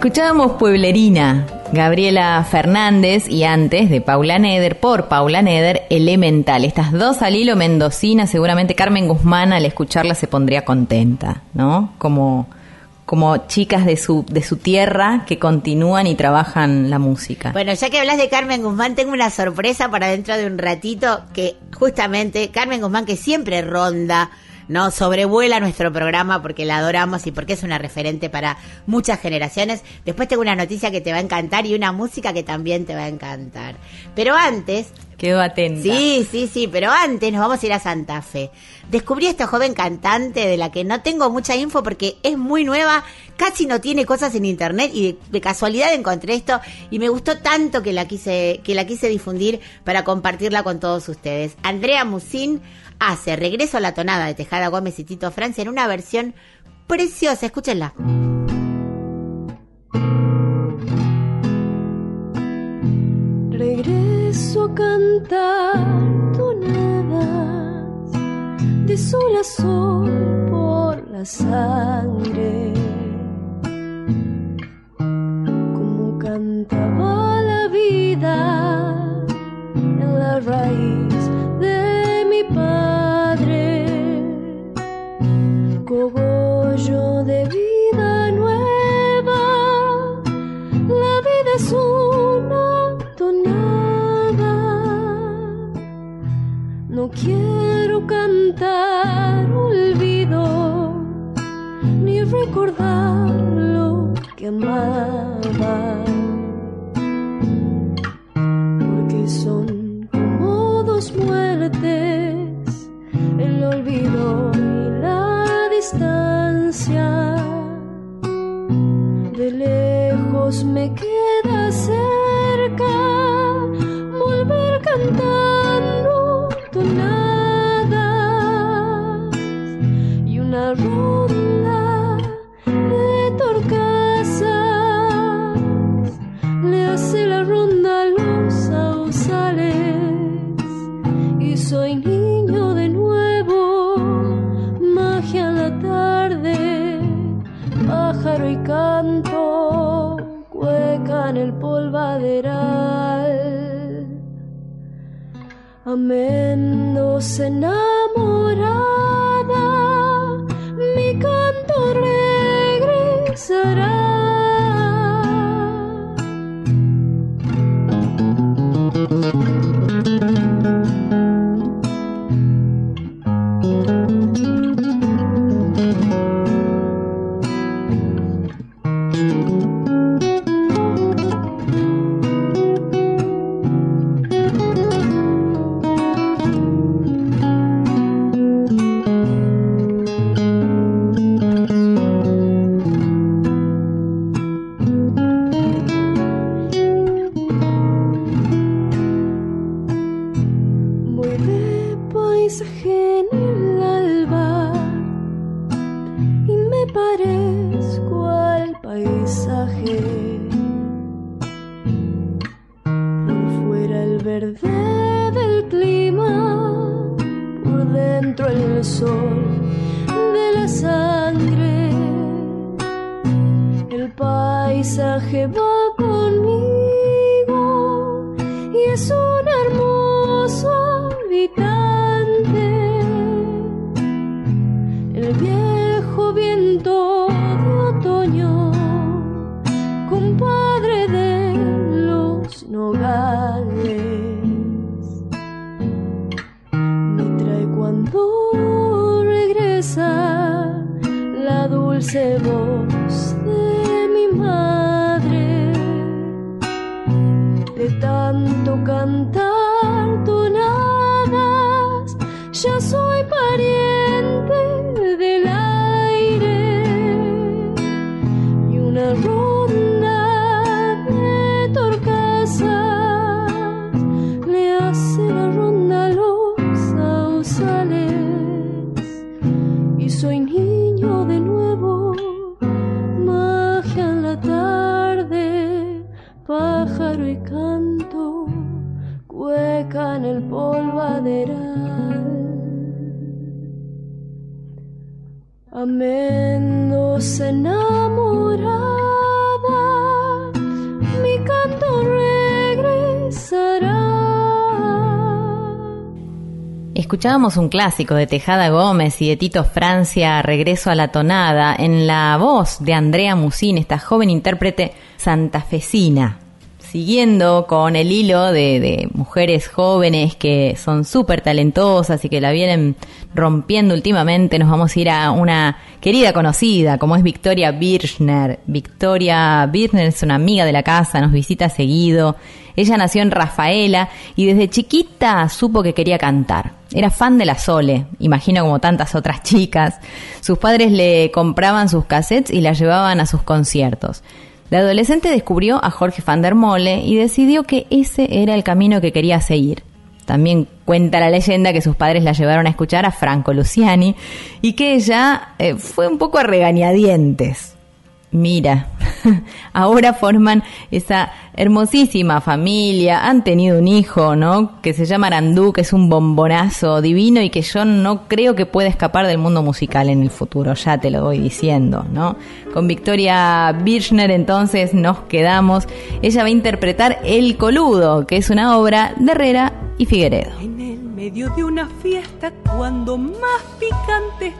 Escuchábamos Pueblerina, Gabriela Fernández y antes de Paula Neder, por Paula Neder, Elemental. Estas dos al hilo mendocina, seguramente Carmen Guzmán al escucharla se pondría contenta, ¿no? Como, como chicas de su, de su tierra que continúan y trabajan la música. Bueno, ya que hablas de Carmen Guzmán, tengo una sorpresa para dentro de un ratito que justamente Carmen Guzmán que siempre ronda, ¿no? Sobrevuela nuestro programa porque la adoramos y porque es una referente para muchas generaciones. Después tengo una noticia que te va a encantar y una música que también te va a encantar. Pero antes, Quedo atenta. Sí, sí, sí, pero antes nos vamos a ir a Santa Fe. Descubrí a esta joven cantante de la que no tengo mucha info porque es muy nueva, casi no tiene cosas en internet y de, casualidad encontré esto y me gustó tanto que la quise que la quise difundir para compartirla con todos ustedes. Andrea Musín hace Regreso a la tonada de Tejada Gómez y Tito Francia en una versión preciosa, escúchenla. Regreso a cantar tonadas de sol a sol por la sangre. Cantaba la vida en la raíz Escuchábamos un clásico de Tejada Gómez y de Tito Francia, Regreso a la tonada, en la voz de Andrea Musín, esta joven intérprete santafesina. Siguiendo con el hilo de, mujeres jóvenes que son súper talentosas y que la vienen rompiendo últimamente, nos vamos a ir a una querida conocida como es Victoria Birchner. Victoria Birchner es una amiga de la casa, nos visita seguido. Ella nació en Rafaela y desde chiquita supo que quería cantar. Era fan de la Sole, imagino como tantas otras chicas. Sus padres le compraban sus cassettes y la llevaban a sus conciertos. De adolescente descubrió a Jorge van der Mole y decidió que ese era el camino que quería seguir. También cuenta la leyenda que sus padres la llevaron a escuchar a Franco Luciani y que ella eh, fue un poco a regañadientes. Mira, ahora forman esa hermosísima familia, han tenido un hijo, ¿no? Que se llama Arandú, que es un bombonazo divino y que yo no creo que pueda escapar del mundo musical en el futuro, ya te lo voy diciendo, ¿no? Con Victoria Birchner entonces nos quedamos. Ella va a interpretar El Coludo, que es una obra de Herrera y Figueredo. En el medio de una fiesta, cuando más picante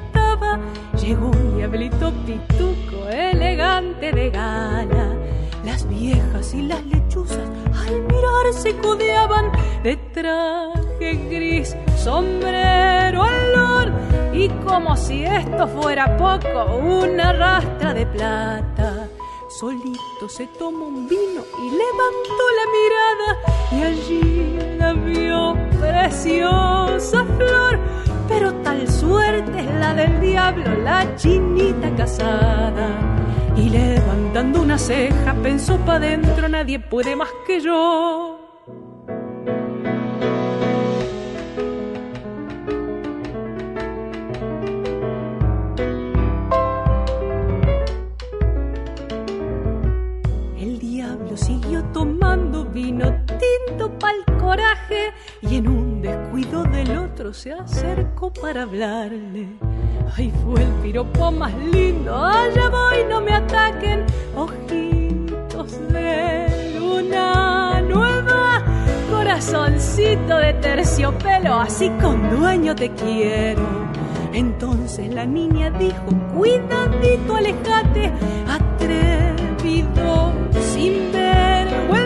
llegó un diablito pituco, elegante de gala. Las viejas y las lechuzas al mirar se codeaban de traje gris, sombrero olor y como si esto fuera poco, una rastra de plata. Solito se tomó un vino y levantó la mirada y allí la vio preciosa flor. Pero tal suerte es la del diablo, la chinita casada. Y levantando una ceja pensó pa' dentro, nadie puede más que yo. Vino tinto pa'l coraje y en un descuido del otro se acercó para hablarle. Ay, fue el piropo más lindo, allá voy, no me ataquen, ojitos de luna nueva, corazoncito de terciopelo, así con dueño te quiero. Entonces la niña dijo, cuidadito, alejate, atrevido, sin vergüenza,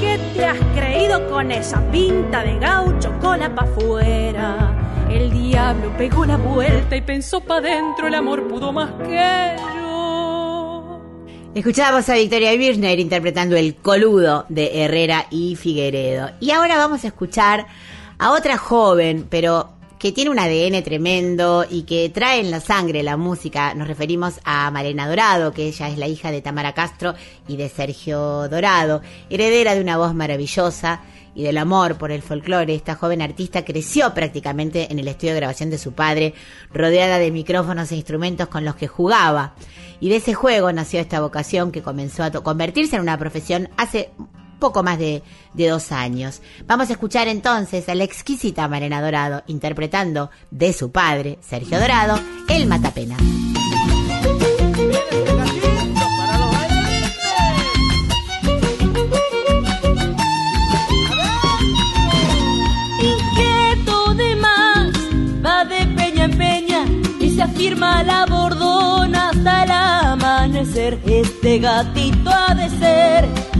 que te has creído con esa pinta de gaucho, cola pa' afuera. El diablo pegó la vuelta y pensó pa' dentro, el amor pudo más que yo. Escuchábamos a Victoria Birchner interpretando El Coludo de Herrera y Figueredo. Y ahora vamos a escuchar a otra joven, pero que tiene un ADN tremendo y que trae en la sangre la música. Nos referimos a Malena Dorado, que ella es la hija de Tamara Castro y de Sergio Dorado, heredera de una voz maravillosa y del amor por el folclore. Esta joven artista creció prácticamente en el estudio de grabación de su padre, rodeada de micrófonos e instrumentos con los que jugaba. Y de ese juego nació esta vocación que comenzó a convertirse en una profesión hace poco más de, de dos años. Vamos a escuchar entonces a la exquisita Marena Dorado interpretando de su padre, Sergio Dorado, El Matapena. afirma la bordona hasta el amanecer. Este gatito ha de ser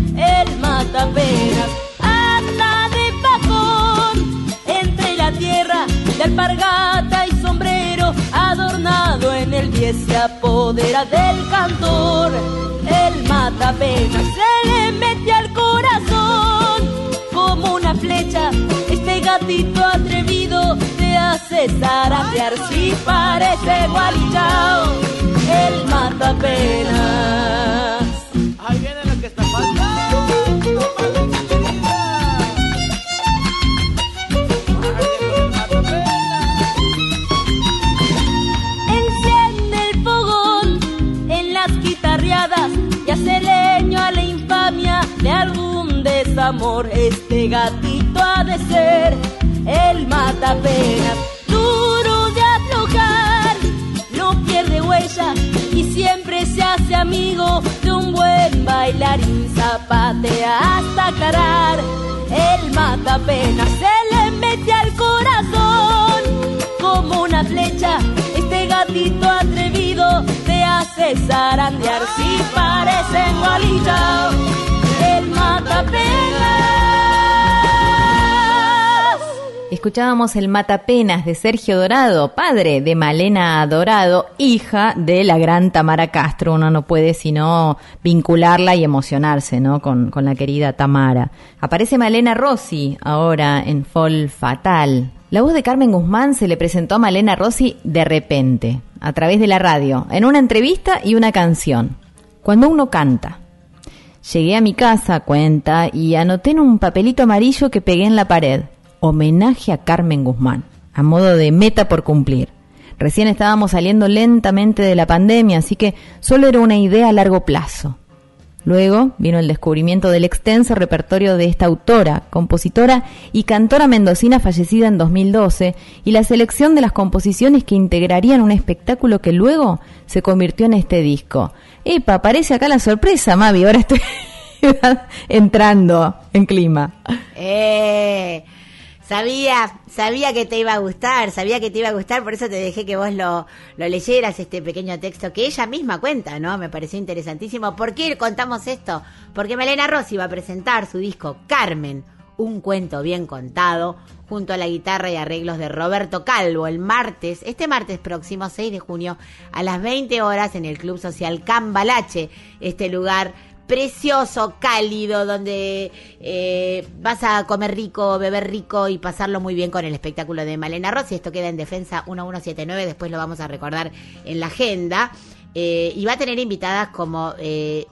el matapenas, anda de pacón entre la tierra de alpargata y sombrero adornado en el pie se apodera del cantor. El matapenas se le mete al corazón como una flecha. Este gatito atrevido te hace zaratear si parece gualichao. El mata este gatito ha de ser el matapenas. Duro de aflojar, no pierde huella y siempre se hace amigo de un buen bailarín. Zapatea hasta aclarar, el matapenas se le mete al corazón como una flecha. Este gatito atrevido te hace zarandear si parecen bolillos. Escuchábamos el Matapenas de Sergio Dorado, padre de Malena Dorado, hija de la gran Tamara Castro. Uno no puede sino vincularla y emocionarse, ¿no? Con, con la querida Tamara. Aparece Malena Rossi ahora en Fall Fatal. La voz de Carmen Guzmán se le presentó a Malena Rossi de repente, a través de la radio, en una entrevista y una canción. Cuando uno canta. Llegué a mi casa, cuenta, y anoté en un papelito amarillo que pegué en la pared. Homenaje a Carmen Guzmán, a modo de meta por cumplir. Recién estábamos saliendo lentamente de la pandemia, así que solo era una idea a largo plazo. Luego vino el descubrimiento del extenso repertorio de esta autora, compositora y cantora mendocina fallecida en 2012 y la selección de las composiciones que integrarían un espectáculo que luego se convirtió en este disco. Epa, aparece acá la sorpresa, Mavi, ahora estoy entrando en clima. Eh, sabía, sabía que te iba a gustar, sabía que te iba a gustar, por eso te dejé que vos lo, lo leyeras, este pequeño texto que ella misma cuenta, ¿no? Me pareció interesantísimo. ¿Por qué contamos esto? Porque Melena Rossi va a presentar su disco Carmen, un cuento bien contado, junto a la guitarra y arreglos de Roberto Calvo, el martes, este martes próximo, 6 de junio, a las 20 horas en el Club Social Cambalache, este lugar precioso, cálido, donde eh, vas a comer rico, beber rico y pasarlo muy bien con el espectáculo de Malena Rossi. Esto queda en Defensa 1179, después lo vamos a recordar en la agenda. Eh, y va a tener invitadas como eh,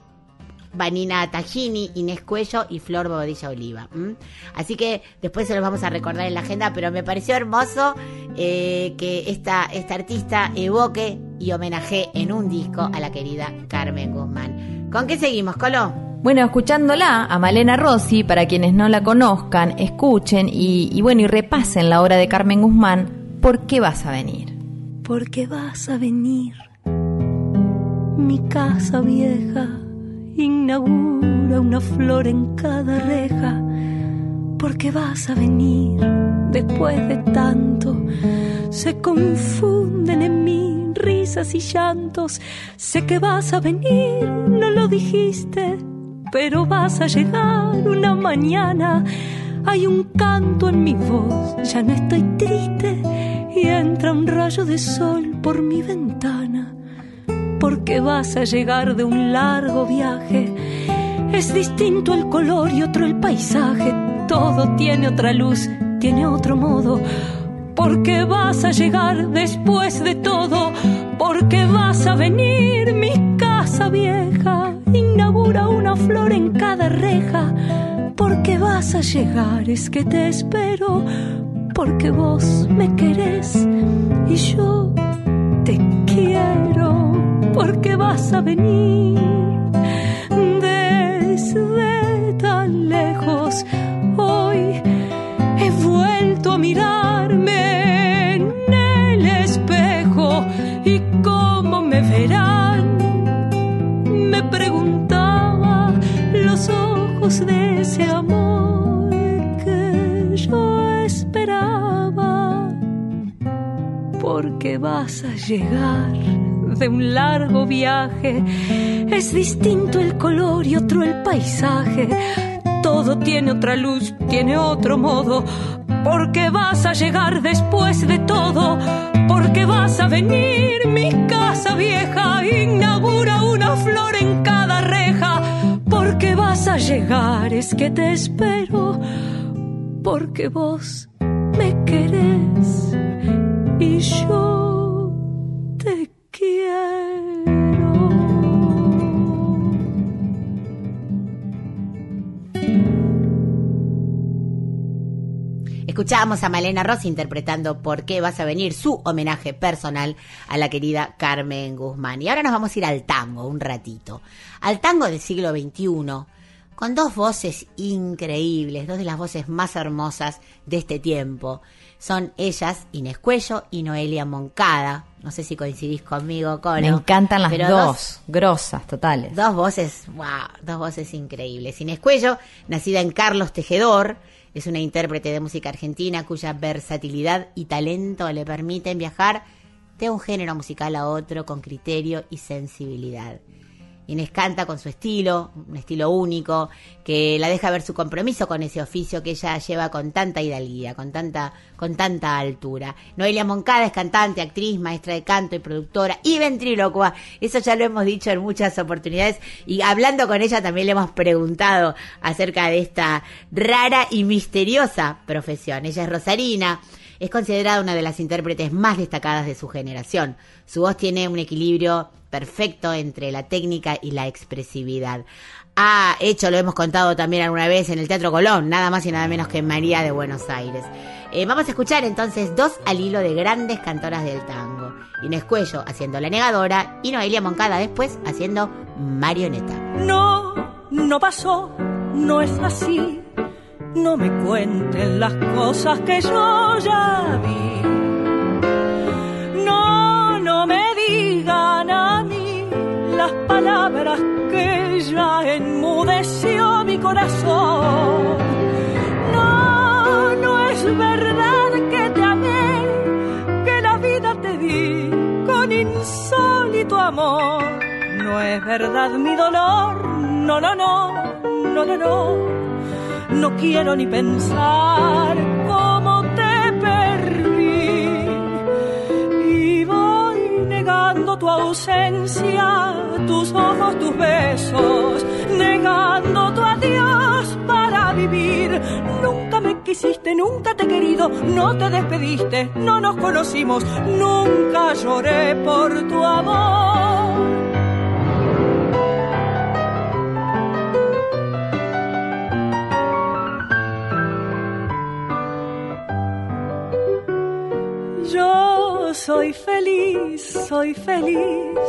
Vanina Tajini, Inés Cuello y Flor Bobadilla Oliva. Así que después se los vamos a recordar en la agenda, pero me pareció hermoso eh, que esta, esta artista evoque y homenaje en un disco a la querida Carmen Guzmán. ¿Con qué seguimos, Colo? Bueno, escuchándola a Malena Rossi, para quienes no la conozcan, escuchen y, y bueno, y repasen la obra de Carmen Guzmán, ¿por qué vas a venir? Porque vas a venir. Mi casa vieja inaugura una flor en cada reja. Porque vas a venir después de tanto. Se confunden en mí risas y llantos. Sé que vas a venir, no lo dijiste, pero vas a llegar una mañana. Hay un canto en mi voz, ya no estoy triste y entra un rayo de sol por mi ventana. Porque vas a llegar de un largo viaje. Es distinto el color y otro el paisaje. Todo tiene otra luz, tiene otro modo. Porque vas a llegar después de todo. Porque vas a venir mi casa vieja. Inaugura una flor en cada reja. Porque vas a llegar, es que te espero. Porque vos me querés y yo te quiero. Porque vas a venir desde tan lejos. Hoy he vuelto a mirarme en el espejo y cómo me verán. Me preguntaba los ojos de ese amor que yo esperaba. Porque vas a llegar de un largo viaje. Es distinto el color y otro el paisaje. Todo tiene otra luz, tiene otro modo. Porque vas a llegar después de todo. Porque vas a venir mi casa vieja. Inaugura una flor en cada reja. Porque vas a llegar, es que te espero. Porque vos me querés y yo Escuchábamos a Malena Rossi interpretando ¿Por qué vas a venir? su homenaje personal a la querida Carmen Guzmán. Y ahora nos vamos a ir al tango un ratito. Al tango del siglo XXI, con dos voces increíbles, dos de las voces más hermosas de este tiempo. Son ellas, Inés Cuello y Noelia Moncada. No sé si coincidís conmigo, Colo. Me encantan las pero dos, grosas, totales. Dos voces, wow, dos voces increíbles. Inés Cuello, nacida en Carlos Tejedor, es una intérprete de música argentina cuya versatilidad y talento le permiten viajar de un género musical a otro con criterio y sensibilidad. Inés canta con su estilo, un estilo único, que la deja ver su compromiso con ese oficio que ella lleva con tanta hidalguía, con tanta, con tanta altura. Noelia Moncada es cantante, actriz, maestra de canto y productora y ventrílocua. Eso ya lo hemos dicho en muchas oportunidades y hablando con ella también le hemos preguntado acerca de esta rara y misteriosa profesión. Ella es rosarina. Es considerada una de las intérpretes más destacadas de su generación. Su voz tiene un equilibrio perfecto entre la técnica y la expresividad. Ha hecho, lo hemos contado también alguna vez en el Teatro Colón, nada más y nada menos que María de Buenos Aires. Eh, vamos a escuchar entonces dos al hilo de grandes cantoras del tango. Inés Cuello haciendo La Negadora y Noelia Moncada después haciendo Marioneta. No, no pasó, no es así. No me cuenten las cosas que yo ya vi. No, no es verdad que te amé, que la vida te di con insólito amor. No es verdad mi dolor, no, no, no, no, no, no. No quiero ni pensar cómo te perdí. Y voy negando tu ausencia, tus ojos, tus besos, tu adiós para vivir. Nunca me quisiste, nunca te he querido, no te despediste, no nos conocimos, nunca lloré por tu amor. Soy feliz, soy feliz,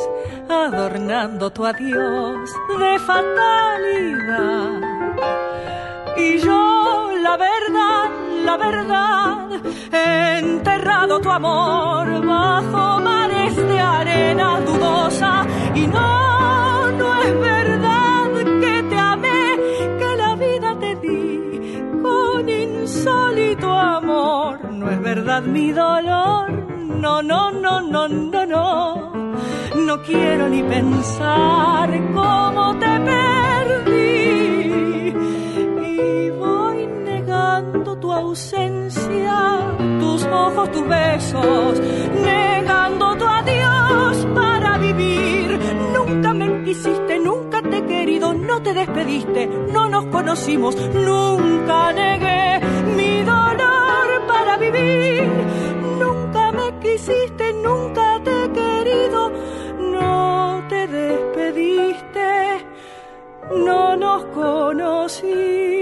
adornando tu adiós de fatalidad. Y yo, la verdad, la verdad, he enterrado tu amor bajo mares de arena dudosa. Y no, no es verdad que te amé, que la vida te di con insólito amor. No es verdad mi dolor, no, no, no, no, no, no. No quiero ni pensar cómo te perdí. Y voy negando tu ausencia, tus ojos, tus besos, negando tu adiós para vivir. Nunca me quisiste, nunca te he querido, no te despediste, no nos conocimos, nunca negué mi dolor para vivir. Nunca te he querido, no te despediste, no nos conocimos.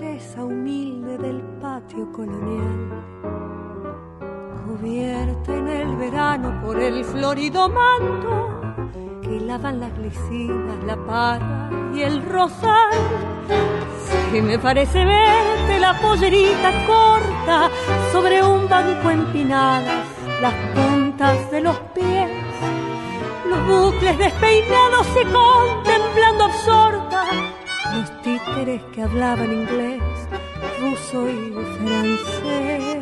Belleza humilde del patio colonial, cubierta en el verano por el florido manto que lavan las glicinas, la parra y el rosal. Se me parece verte la pollerita corta sobre un banco empinadas, las puntas de los pies, los bucles despeinados y contemplando absorta los títeres que hablaban inglés, ruso y francés.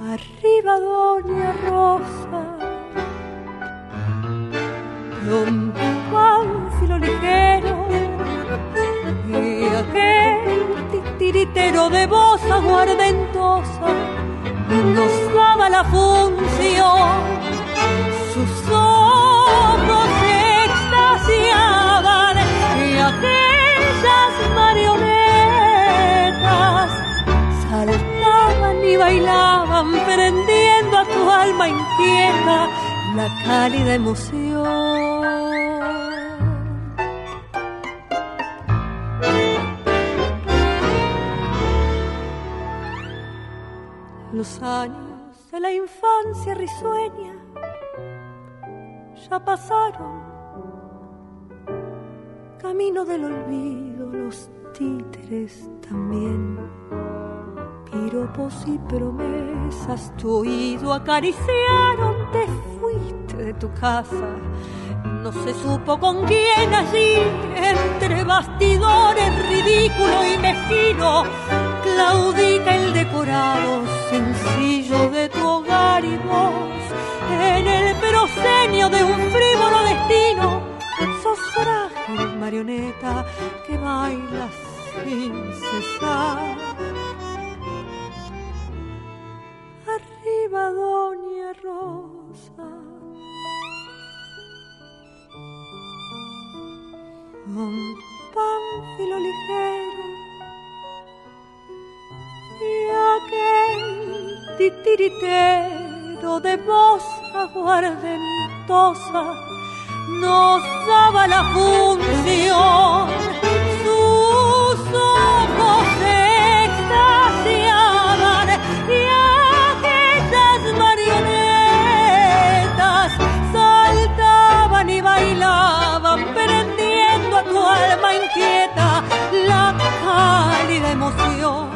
Arriba Doña Rosa, un pánfilo ligero y aquel titiritero de voz aguardentosa nos daba la función. Sus y aquellas marionetas saltaban y bailaban prendiendo a tu alma inquieta la cálida emoción. Los años de la infancia risueña ya pasaron. Camino del olvido, los títeres también. Piropos y promesas tu oído acariciaron, te fuiste de tu casa. No se supo con quién allí, entre bastidores ridículo y mezquino, claudica el decorado sencillo de tu hogar y vos, en el proscenio de un frívolo destino, sos frágil marioneta que baila sin cesar. Arriba, Doña Rosa. Un pánfilo ligero y aquel titiritero de voz aguardentosa nos daba la función. Sus ojos se extasiaban y aquellas marionetas saltaban y bailaban prendiendo a tu alma inquieta la cálida emoción.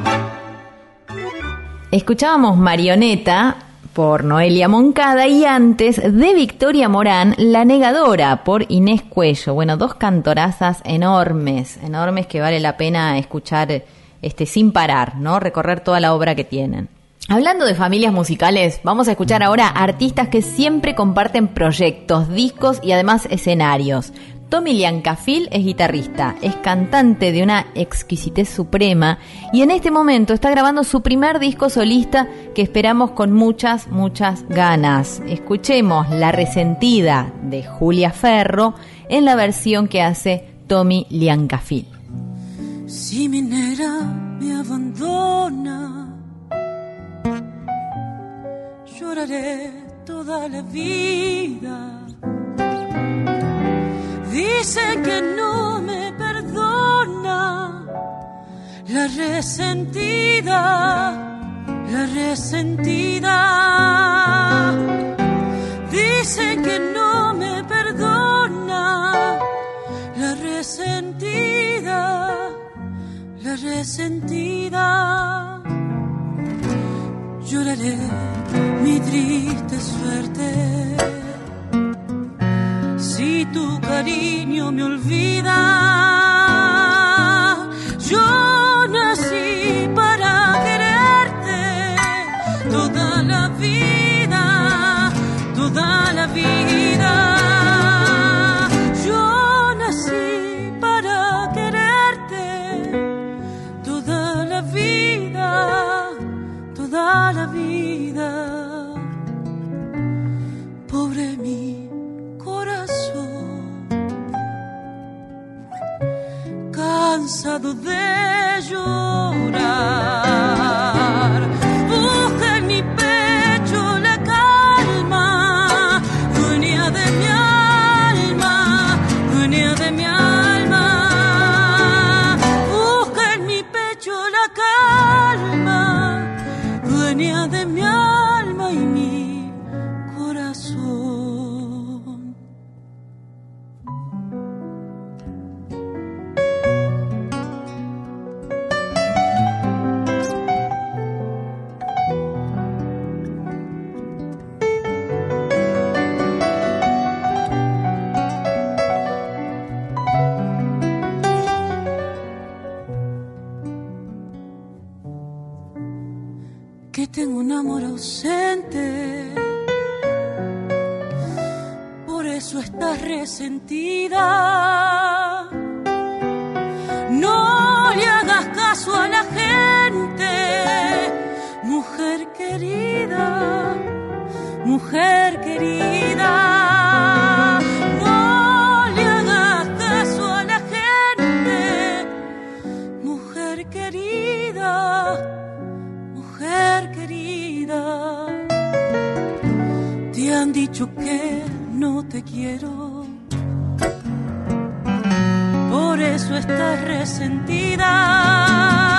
Escuchábamos Marioneta por Noelia Moncada y antes de Victoria Morán, La Negadora por Inés Cuello. Bueno, dos cantorazas enormes, enormes que vale la pena escuchar este sin parar, ¿no? Recorrer toda la obra que tienen. Hablando de familias musicales, vamos a escuchar ahora artistas que siempre comparten proyectos, discos y además escenarios. Tommy Liancafil es guitarrista, es cantante de una exquisitez suprema y en este momento está grabando su primer disco solista que esperamos con muchas, muchas ganas. Escuchemos La Resentida de Julia Ferro en la versión que hace Tommy Liancafil. Si minera me abandona, lloraré toda la vida. Dicen que no me perdona la resentida, la resentida. Dicen que no me perdona la resentida, la resentida. Lloraré mi triste suerte tu cariño me olvida. Cansado de llorar, amor ausente. Por eso estás resentida. No le hagas caso a la gente, mujer querida, mujer querida. Dicho que no te quiero por eso estás resentida.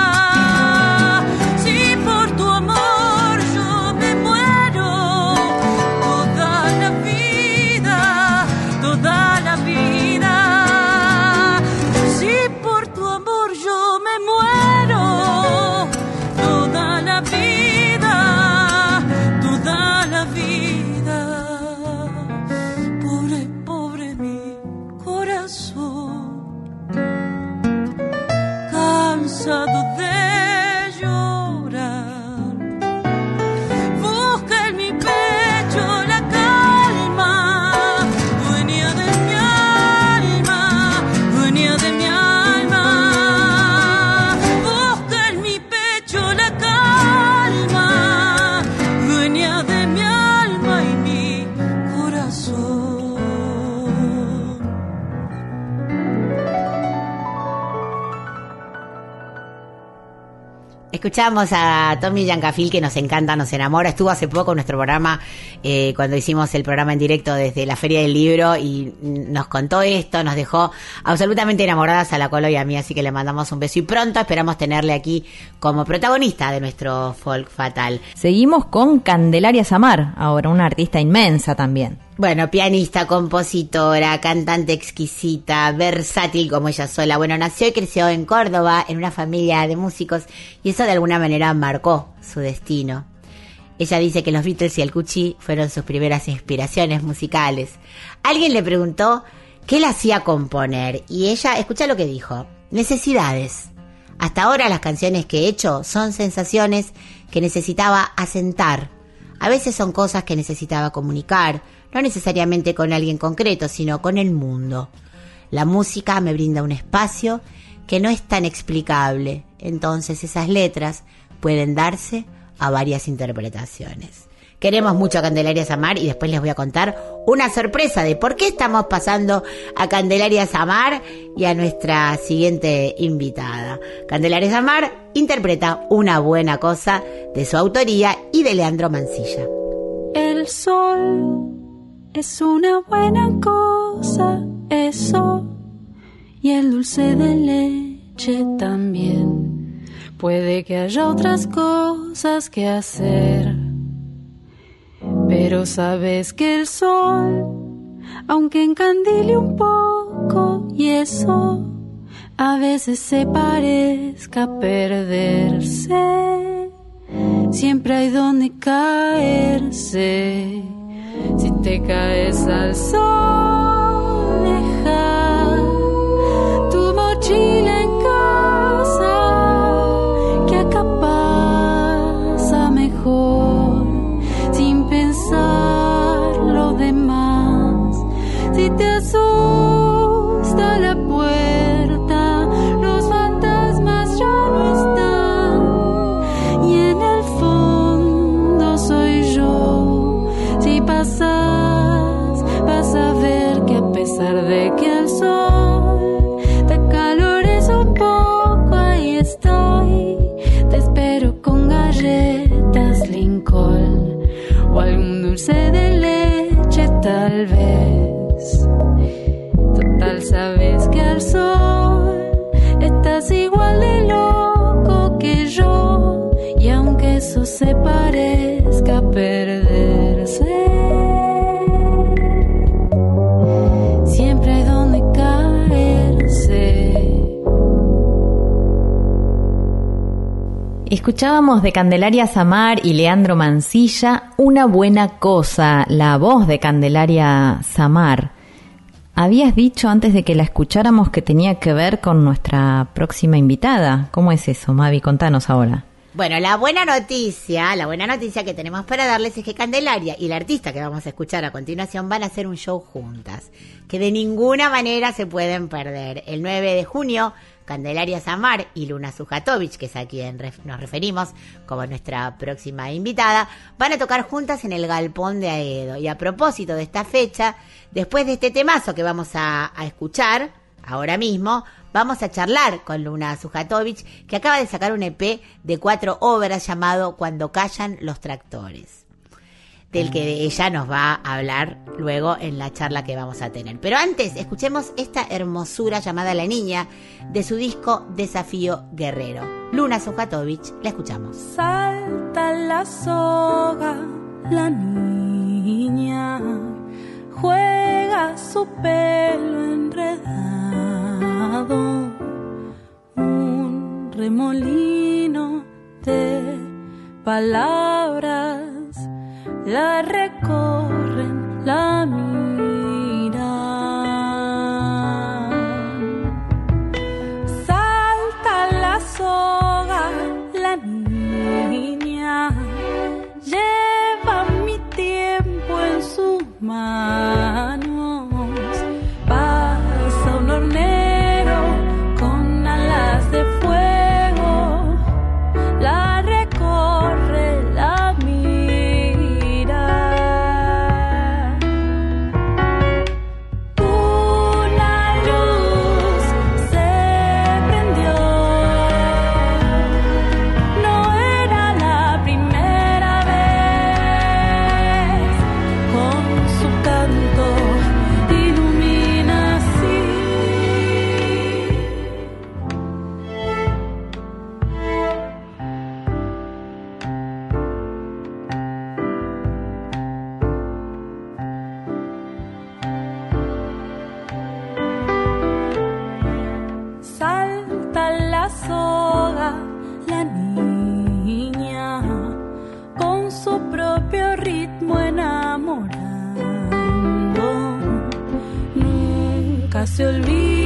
Escuchamos a Tommy Yancafil que nos encanta, nos enamora. Estuvo hace poco en nuestro programa eh, cuando hicimos el programa en directo desde la Feria del Libro y nos contó esto, nos dejó absolutamente enamoradas a la Colo y a mí, así que le mandamos un beso y pronto esperamos tenerle aquí como protagonista de nuestro folk fatal. Seguimos con Candelaria Samar, ahora una artista inmensa también. Bueno, pianista, compositora, cantante exquisita, versátil como ella sola. Bueno, nació y creció en Córdoba en una familia de músicos y eso de alguna manera marcó su destino. Ella dice que los Beatles y el Cuchi fueron sus primeras inspiraciones musicales. Alguien le preguntó qué le hacía componer y ella, escucha lo que dijo, necesidades. Hasta ahora las canciones que he hecho son sensaciones que necesitaba asentar. A veces son cosas que necesitaba comunicar, no necesariamente con alguien concreto, sino con el mundo. La música me brinda un espacio que no es tan explicable, entonces esas letras pueden darse a varias interpretaciones. Queremos mucho a Candelaria Samar y después les voy a contar una sorpresa de por qué estamos pasando a Candelaria Samar y a nuestra siguiente invitada. Candelaria Samar interpreta una buena cosa de su autoría y de Leandro Mancilla. El sol es una buena cosa, eso. Y el dulce de leche también. Puede que haya otras cosas que hacer. Pero sabes que el sol, aunque encandile un poco, y eso a veces se parezca perderse. Siempre hay donde caerse. Si te caes al sol, deja tu mochila en al sol estás igual de loco que yo. Y aunque eso se parezca perderse, siempre donde caerse. Escuchábamos de Candelaria Samar y Leandro Mancilla una buena cosa, la voz de Candelaria Samar. Habías dicho antes de que la escucháramos que tenía que ver con nuestra próxima invitada. ¿Cómo es eso, Mavi? Contanos ahora. Bueno, la buena noticia, la buena noticia que tenemos para darles es que Candelaria y la artista que vamos a escuchar a continuación van a hacer un show juntas, que de ninguna manera se pueden perder. El 9 de junio, Candelaria Samar y Luna Sujatovic, que es a quien nos referimos como nuestra próxima invitada, van a tocar juntas en el Galpón de Aedo. Y a propósito de esta fecha, después de este temazo que vamos a, a escuchar ahora mismo, vamos a charlar con Luna Sujatovic, que acaba de sacar un EP de cuatro obras llamado Cuando callan los tractores del que ella nos va a hablar luego en la charla que vamos a tener. Pero antes, escuchemos esta hermosura llamada La Niña de su disco Desafío Guerrero. Luna Sujatovic, la escuchamos. Salta la soga, la niña juega su pelo enredado, un remolino de palabras la recorren, la miran. Salta la soga, la niña lleva mi tiempo en sus manos. Se olvida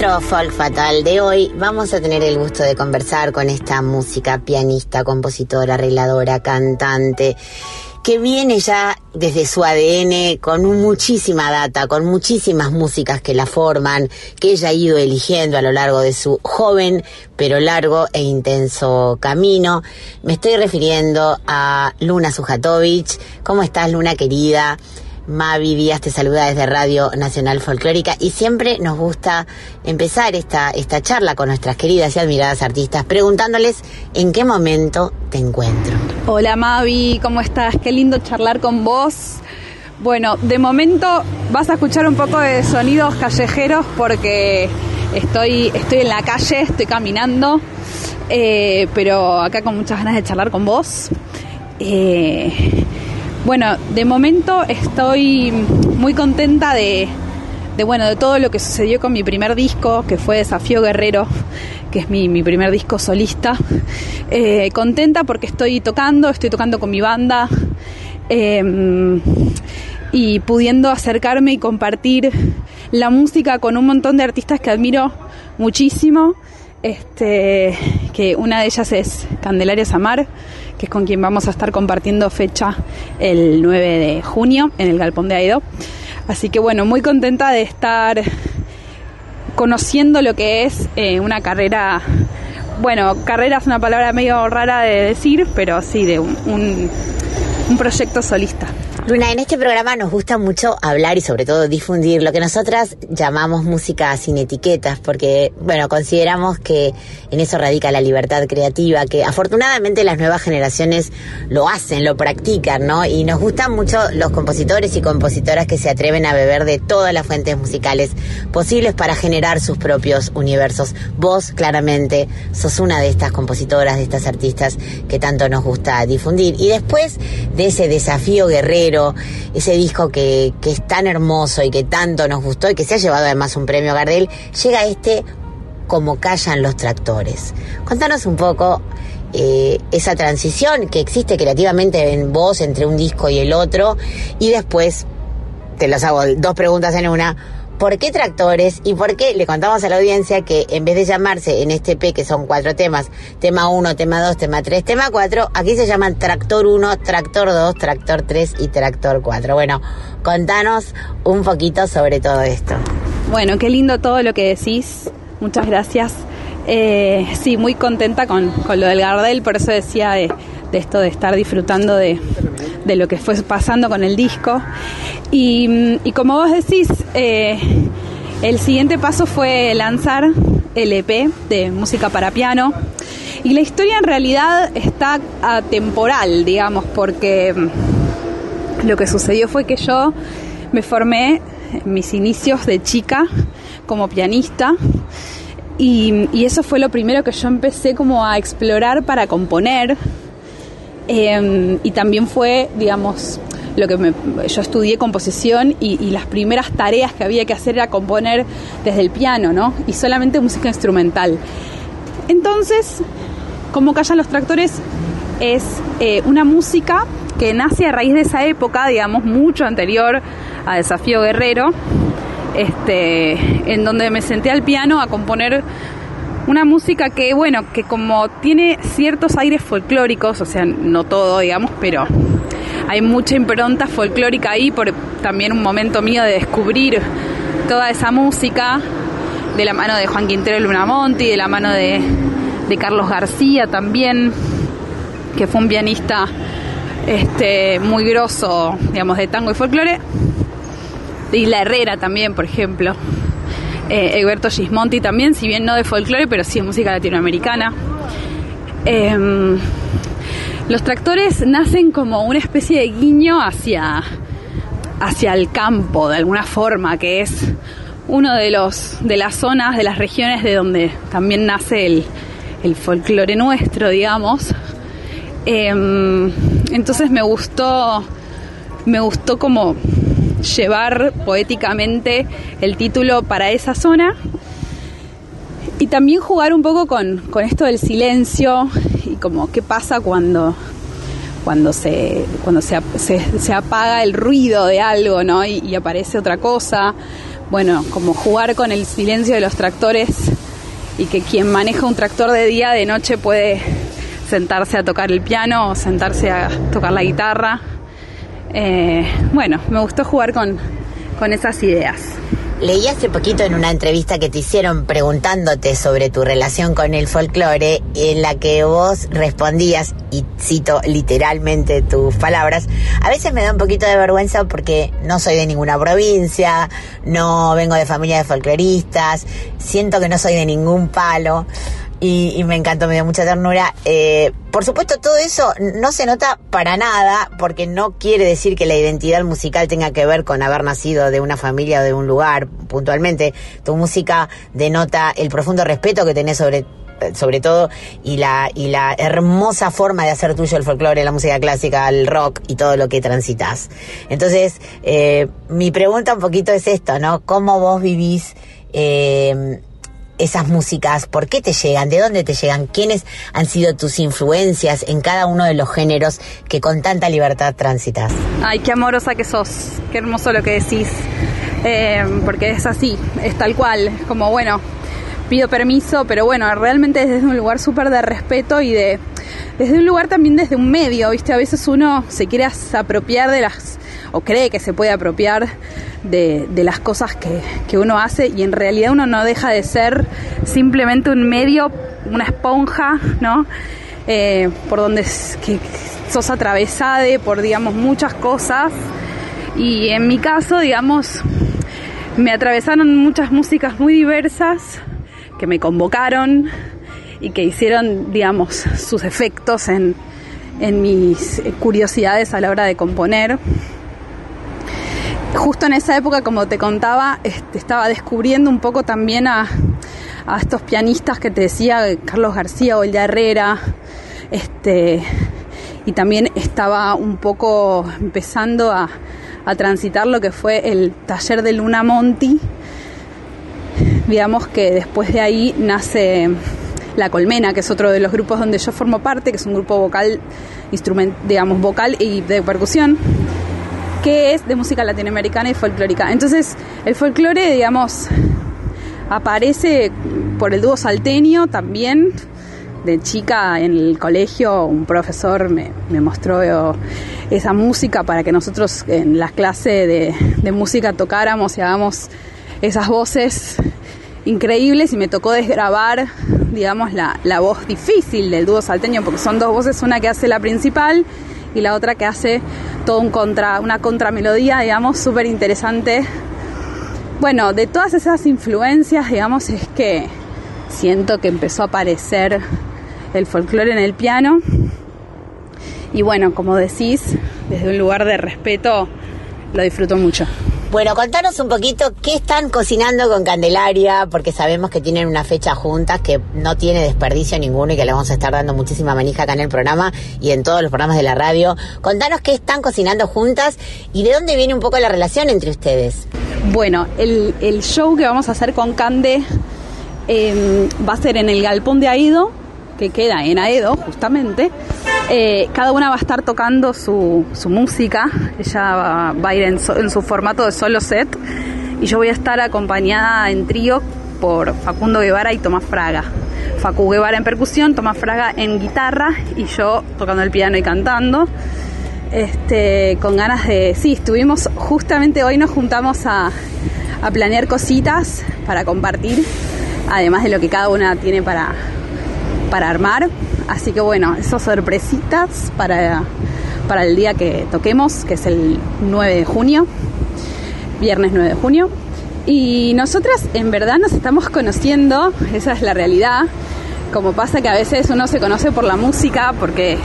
nuestro folk fatal de hoy vamos a tener el gusto de conversar con esta música, pianista, compositora, arregladora, cantante, que viene ya desde su ADN con muchísima data, con muchísimas músicas que la forman, que ella ha ido eligiendo a lo largo de su joven pero largo e intenso camino. Me estoy refiriendo a Luna Sujatovic. ¿Cómo estás, Luna querida? Mavi Díaz te saluda desde Radio Nacional Folclórica y siempre nos gusta empezar esta, esta charla con nuestras queridas y admiradas artistas preguntándoles en qué momento te encuentro. Hola Mavi, ¿cómo estás? Qué lindo charlar con vos. Bueno, de momento vas a escuchar un poco de sonidos callejeros porque estoy, estoy en la calle, estoy caminando, eh, pero acá con muchas ganas de charlar con vos. Eh, bueno, de momento estoy muy contenta de, bueno, de todo lo que sucedió con mi primer disco, que fue Desafío Guerrero, que es mi, mi primer disco solista. Eh, contenta porque estoy tocando, estoy tocando con mi banda eh, y pudiendo acercarme y compartir la música con un montón de artistas que admiro muchísimo. Este, que una de ellas es Candelaria Samar, que es con quien vamos a estar compartiendo fecha el 9 de junio en el Galpón de Aedo. Así que bueno, muy contenta de estar conociendo lo que es eh, una carrera, bueno, carrera es una palabra medio rara de decir, pero sí, de un, un, un proyecto solista. Luna, en este programa nos gusta mucho hablar y sobre todo difundir lo que nosotras llamamos música sin etiquetas, porque, bueno, consideramos que en eso radica la libertad creativa, que afortunadamente las nuevas generaciones lo hacen, lo practican, ¿no? Y nos gustan mucho los compositores y compositoras que se atreven a beber de todas las fuentes musicales posibles para generar sus propios universos. Vos, claramente, sos una de estas compositoras, de estas artistas que tanto nos gusta difundir. Y después de ese desafío guerrero, ese disco que, que es tan hermoso y que tanto nos gustó y que se ha llevado además un premio Gardel, llega este como callan los tractores. Contanos un poco eh, esa transición que existe creativamente en vos entre un disco y el otro y después te las hago dos preguntas en una. ¿Por qué tractores? Y por qué le contamos a la audiencia que en vez de llamarse en este P, que son cuatro temas, tema 1, tema 2, tema 3, tema 4, aquí se llaman tractor 1, tractor 2, tractor 3 y tractor 4. Bueno, contanos un poquito sobre todo esto. Bueno, qué lindo todo lo que decís. Muchas gracias. Eh, sí, muy contenta con, con, lo del Gardel, por eso decía de, de esto de estar disfrutando de, de, lo que fue pasando con el disco. Y, y como vos decís, eh, el siguiente paso fue lanzar el EP de música para piano. Y la historia en realidad está atemporal, digamos, porque lo que sucedió fue que yo me formé en mis inicios de chica como pianista y, y, eso fue lo primero que yo empecé como a explorar para componer. Eh, y también fue, digamos, lo que me, yo estudié composición y, y, las primeras tareas que había que hacer era componer desde el piano, ¿no? Y solamente música instrumental. Entonces, como callan los tractores, es eh, una música que nace a raíz de esa época, digamos, mucho anterior a Desafío Guerrero, este, en donde me senté al piano a componer una música que, bueno, que como tiene ciertos aires folclóricos, o sea, no todo, digamos, pero hay mucha impronta folclórica ahí por también un momento mío de descubrir toda esa música de la mano de Juan Quintero Lunamonti, de la mano de, de Carlos García también, que fue un pianista este, muy grosso, digamos, de tango y folclore. Y La Herrera también, por ejemplo. Eh, Egberto Gismonti también, si bien no de folclore, pero sí de música latinoamericana. Eh, los tractores nacen como una especie de guiño hacia, hacia el campo, de alguna forma, que es uno de los de las zonas, de las regiones de donde también nace el, el folclore nuestro, digamos. Eh, entonces me gustó, me gustó como llevar poéticamente el título para esa zona. Y también jugar un poco con, con esto del silencio y como qué pasa cuando cuando se cuando se, se, se apaga el ruido de algo ¿no? Y, y, aparece otra cosa. Bueno como jugar con el silencio de los tractores y que quien maneja un tractor de día de noche puede sentarse a tocar el piano o sentarse a tocar la guitarra eh, bueno, me gustó jugar con, con esas ideas. Leí hace poquito en una entrevista que te hicieron preguntándote sobre tu relación con el folclore, en la que vos respondías, y cito literalmente tus palabras, a veces me da un poquito de vergüenza porque no soy de ninguna provincia, no vengo de familia de folcloristas, siento que no soy de ningún palo y, y, me encantó, me dio mucha ternura. Eh, por supuesto, todo eso no se nota para nada, porque no quiere decir que la identidad musical tenga que ver con haber nacido de una familia o de un lugar puntualmente. Tu música denota el profundo respeto que tenés sobre sobre todo y la y la hermosa forma de hacer tuyo el folclore, la música clásica, el rock y todo lo que transitas. Entonces, eh, mi pregunta un poquito es esto, ¿no? ¿Cómo vos vivís eh, esas músicas? ¿Por qué te llegan? ¿De dónde te llegan? ¿Quiénes han sido tus influencias en cada uno de los géneros que con tanta libertad transitas? Ay, qué amorosa que sos, qué hermoso lo que decís, eh, porque es así, es tal cual, como bueno, pido permiso, pero bueno, realmente desde un lugar súper de respeto y de desde un lugar también desde un medio, ¿viste? A veces uno se quiere apropiar de las o cree que se puede apropiar de, de las cosas que, que uno hace y en realidad uno no deja de ser simplemente un medio, una esponja, ¿no? Eh, por donde es- que sos atravesada por, digamos, muchas cosas. Y en mi caso, digamos, me atravesaron muchas músicas muy diversas que me convocaron y que hicieron, digamos, sus efectos en, en mis curiosidades a la hora de componer. Justo en esa época, como te contaba, este, estaba descubriendo un poco también a, estos pianistas que te decía, Carlos García o Herrera, este, y también estaba un poco empezando a, a transitar lo que fue el taller de Luna Monti, digamos que después de ahí nace La Colmena, que es otro de los grupos donde yo formo parte, que es un grupo vocal, instrument, digamos, vocal y de percusión, es de música latinoamericana y folclórica. Entonces, el folclore, digamos, aparece por el dúo salteño también. De chica en el colegio un profesor me, mostró esa música para que nosotros en las clases de, de música tocáramos y hagamos esas voces increíbles y me tocó desgrabar, digamos, la, la voz difícil del dúo salteño, porque son dos voces, una que hace la principal y la otra que hace todo un contra, una contramelodía, digamos, súper interesante. Bueno, de todas esas influencias, digamos, es que siento que empezó a aparecer el folclore en el piano. Y bueno, como decís, desde un lugar de respeto, lo disfruto mucho. Bueno, contanos un poquito qué están cocinando con Candelaria, porque sabemos que tienen una fecha juntas que no tiene desperdicio ninguno y que le vamos a estar dando muchísima manija acá en el programa y en todos los programas de la radio. Contanos qué están cocinando juntas y de dónde viene un poco la relación entre ustedes. Bueno, el, el show que vamos a hacer con Cande eh, va a ser en el Galpón de Aedo, que queda en Aedo, justamente. Eh, cada una va a estar tocando su, su música. Ella va, a ir en, en su formato de solo set. Y yo voy a estar acompañada en trío por Facundo Guevara y Tomás Fraga. Facu Guevara en percusión, Tomás Fraga en guitarra y yo tocando el piano y cantando este, con ganas de... Sí, estuvimos, justamente hoy nos juntamos a, a planear cositas para compartir, además de lo que cada una tiene para, para armar. Así que bueno, esas sorpresitas para, para el día que toquemos, que es el 9 de junio, viernes 9 de junio. Y nosotras en verdad nos estamos conociendo, esa es la realidad. Como pasa que a veces uno se conoce por la música, porque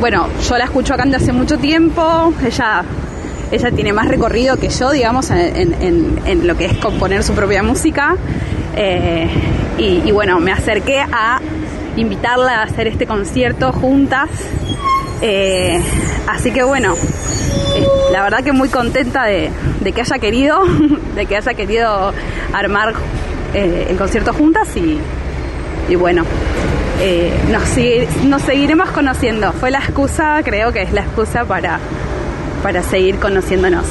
bueno, yo la escucho acá desde hace mucho tiempo, ella, ella tiene más recorrido que yo, digamos, en, en- lo que es componer su propia música. Eh, y bueno, me acerqué a invitarla a hacer este concierto juntas. Eh, así que bueno, eh, la verdad que muy contenta de, que haya querido, de que haya querido armar eh, el concierto juntas y, y bueno, nos, nos seguiremos conociendo. Fue la excusa, creo que es la excusa para, para seguir conociéndonos.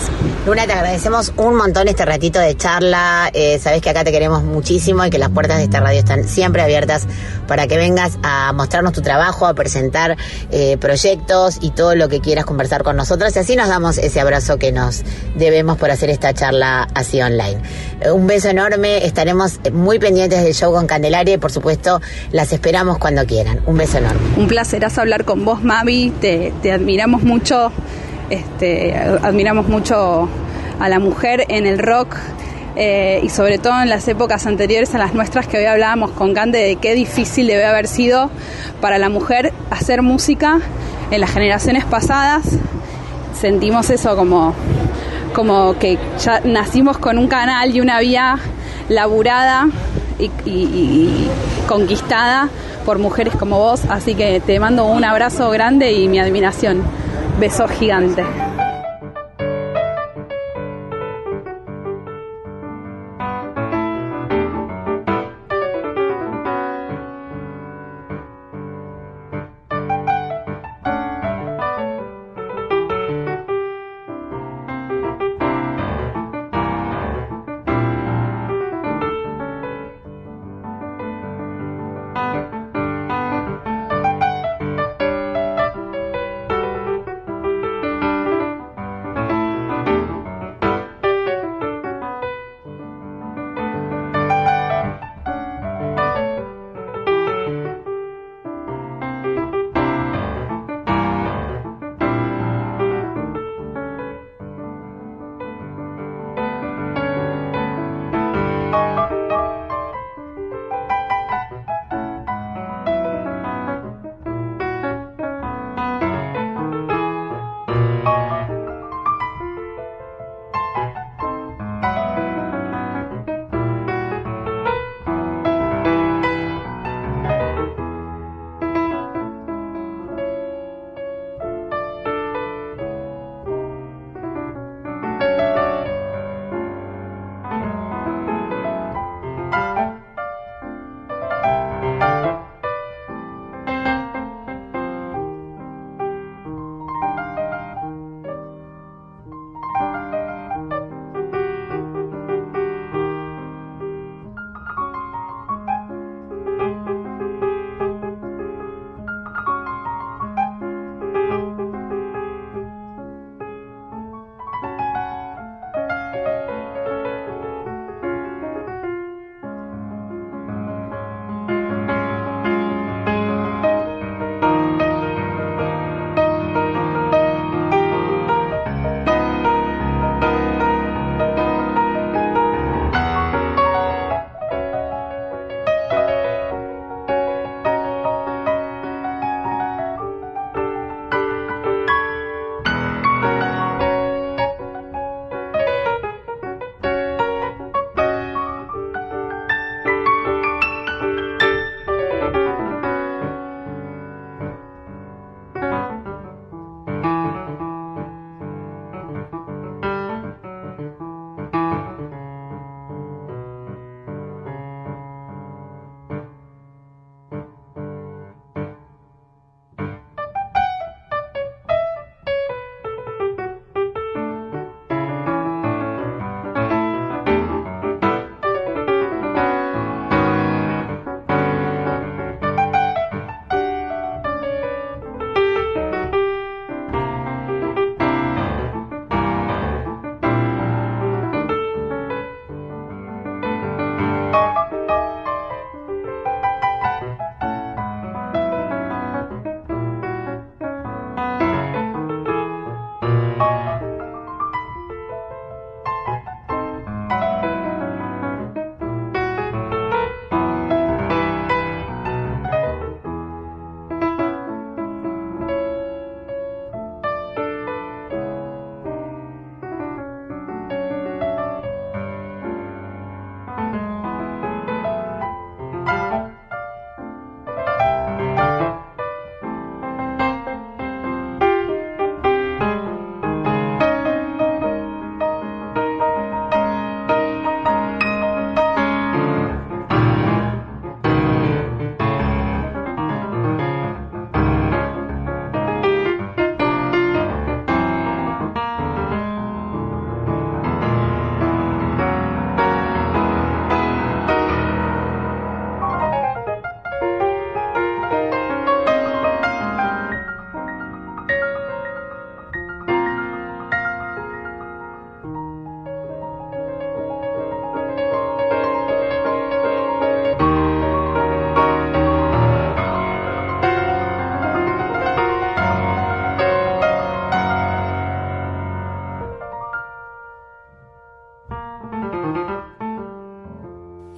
Luna, te agradecemos un montón este ratito de charla. Eh, sabes que acá te queremos muchísimo y que las puertas de esta radio están siempre abiertas para que vengas a mostrarnos tu trabajo, a presentar eh, proyectos y todo lo que quieras conversar con nosotros. Y así nos damos ese abrazo que nos debemos por hacer esta charla así online. Eh, un beso enorme. Estaremos muy pendientes del show con Candelaria y, por supuesto, las esperamos cuando quieran. Un beso enorme. Un placerazo hablar con vos, Mavi. Te, te admiramos mucho, este, admiramos mucho a la mujer en el rock eh, y sobre todo en las épocas anteriores a las nuestras que hoy hablábamos con Cande de qué difícil debe haber sido para la mujer hacer música en las generaciones pasadas. Sentimos eso como, como que ya nacimos con un canal y una vía laburada y conquistada por mujeres como vos, así que te mando un abrazo grande y mi admiración. Beso gigante.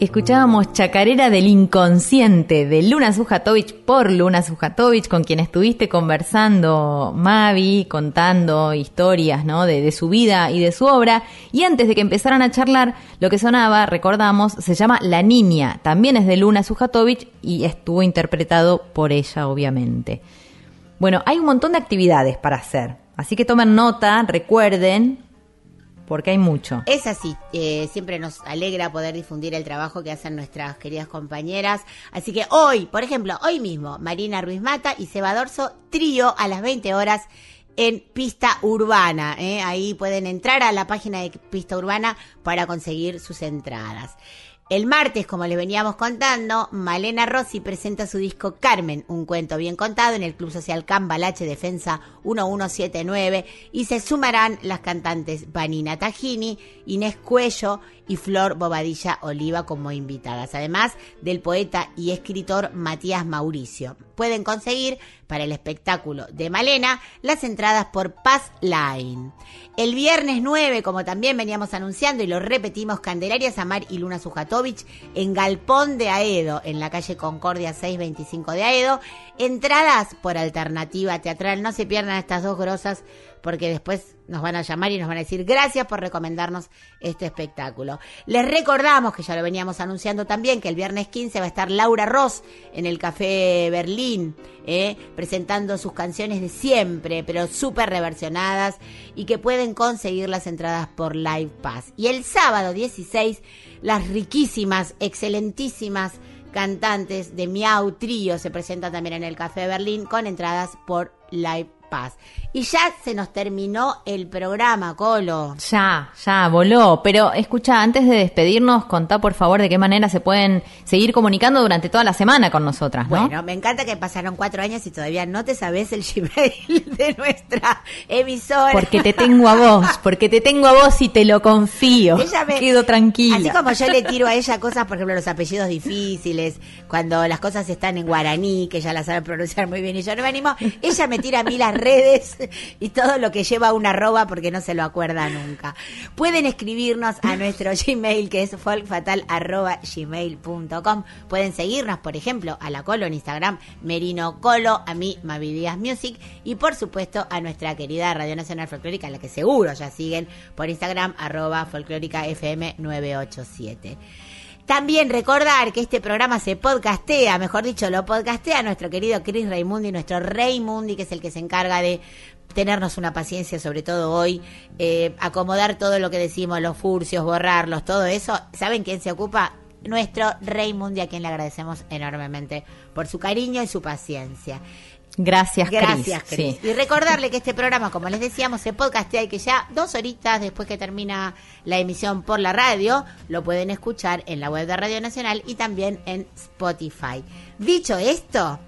Escuchábamos Chacarera del Inconsciente de Luna Sujatovich por Luna Sujatovich, con quien estuviste conversando, Mavi, contando historias ¿no? de, de su vida y de su obra. Y antes de que empezaran a charlar, lo que sonaba, recordamos, se llama La Niña. También es de Luna Sujatovich y estuvo interpretado por ella, obviamente. Bueno, hay un montón de actividades para hacer. Así que tomen nota, recuerden, porque hay mucho. Es así, eh, siempre nos alegra poder difundir el trabajo que hacen nuestras queridas compañeras. Así que hoy, por ejemplo, hoy mismo, Marina Ruiz Mata y Seba Dorso, trío a las 20 horas en Pista Urbana. ¿eh? Ahí pueden entrar a la página de Pista Urbana para conseguir sus entradas. El martes, como les veníamos contando, Malena Rossi presenta su disco Carmen, un cuento bien contado en el Club Social Cambalache Defensa 1179 y se sumarán las cantantes Vanina Tajini, Inés Cuello y Flor Bobadilla Oliva como invitadas, además del poeta y escritor Matías Mauricio. Pueden conseguir para el espectáculo de Malena las entradas por Paz Line. El viernes 9, como también veníamos anunciando y lo repetimos, Candelaria Samar y Luna Sujatovich en Galpón de Aedo, en la calle Concordia 625 de Aedo. Entradas por alternativa teatral. No se pierdan estas dos grosas porque después nos van a llamar y nos van a decir gracias por recomendarnos este espectáculo. Les recordamos que ya lo veníamos anunciando también que el viernes 15 va a estar Laura Ross en el Café Berlín eh, presentando sus canciones de siempre, pero súper reversionadas y que pueden conseguir las entradas por Live Pass. Y el sábado 16 las riquísimas, excelentísimas cantantes de Miau Trío se presentan también en el Café Berlín con entradas por Live Pass. Y ya se nos terminó el programa, Colo. Ya, ya, voló. Pero escucha, antes de despedirnos, contá por favor de qué manera se pueden seguir comunicando durante toda la semana con nosotras, ¿no? Bueno, me encanta que pasaron cuatro años y todavía no te sabes el Gmail de nuestra emisora. Porque te tengo a vos, porque te tengo a vos y te lo confío. Ella me- Quedo tranquila. Así como yo le tiro a ella cosas, por ejemplo, los apellidos difíciles, cuando las cosas están en guaraní, que ella las sabe pronunciar muy bien y yo no me animo, ella me tira a mí las redes y todo lo que lleva una arroba porque no se lo acuerda nunca. Pueden escribirnos a nuestro Gmail que es folkfatal.gmail.com. Pueden seguirnos, por ejemplo, a la Colo en Instagram, Merino Colo, a mí, Mavi Music y por supuesto a nuestra querida Radio Nacional Folclórica, la que seguro ya siguen por Instagram, arroba folclórica FM 987. También recordar que este programa se podcastea, mejor dicho, lo podcastea nuestro querido Chris Raimundi, nuestro Raimundi, que es el que se encarga de tenernos una paciencia, sobre todo hoy, eh, acomodar todo lo que decimos, los furcios, borrarlos, todo eso. ¿Saben quién se ocupa? Nuestro Raimundi, a quien le agradecemos enormemente por su cariño y su paciencia. Gracias, Cris. Gracias, Cris. Sí. Y recordarle que este programa, como les decíamos, se podcastea y que ya dos horitas después que termina la emisión por la radio, lo pueden escuchar en la web de Radio Nacional y también en Spotify. Dicho esto,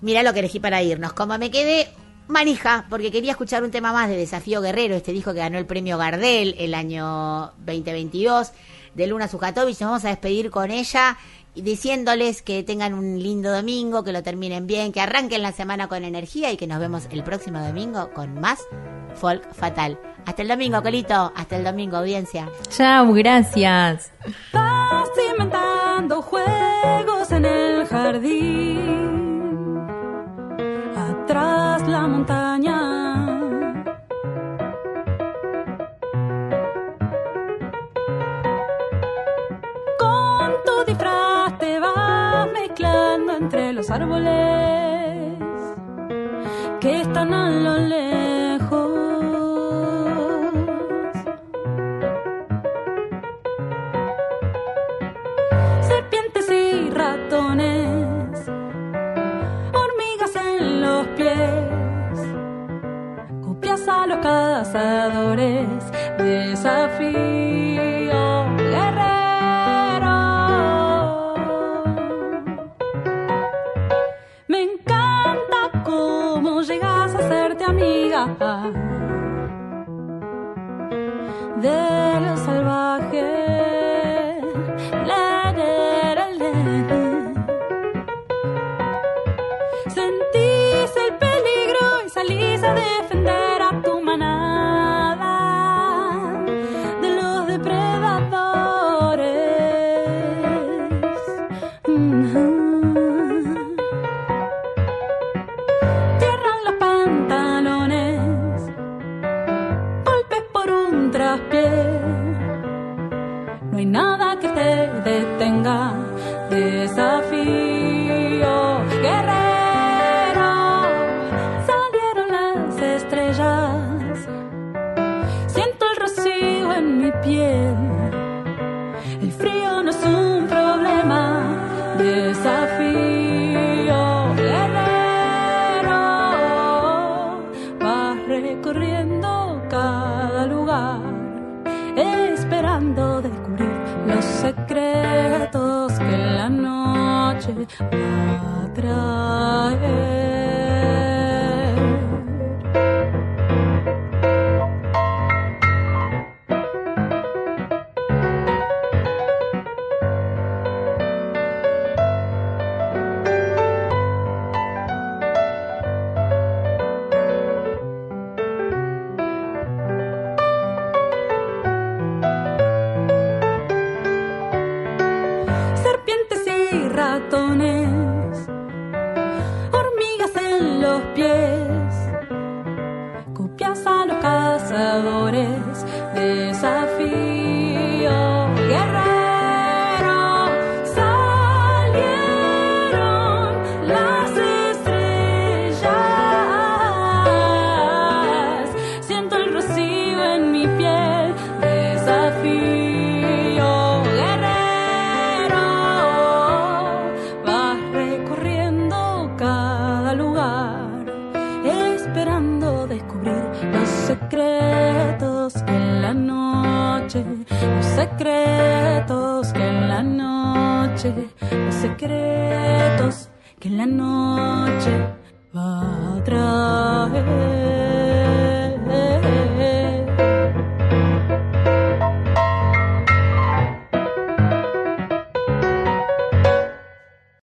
mira lo que elegí para irnos. Como me quedé manija, porque quería escuchar un tema más de Desafío Guerrero, este disco que ganó el premio Gardel el año 2022 de Luna Sujatovich. Nos vamos a despedir con ella diciéndoles que tengan un lindo domingo, que lo terminen bien, que arranquen la semana con energía y que nos vemos el próximo domingo con más Folk Fatal. Hasta el domingo, Colito. Hasta el domingo, audiencia. Chao, gracias. Estás inventando juegos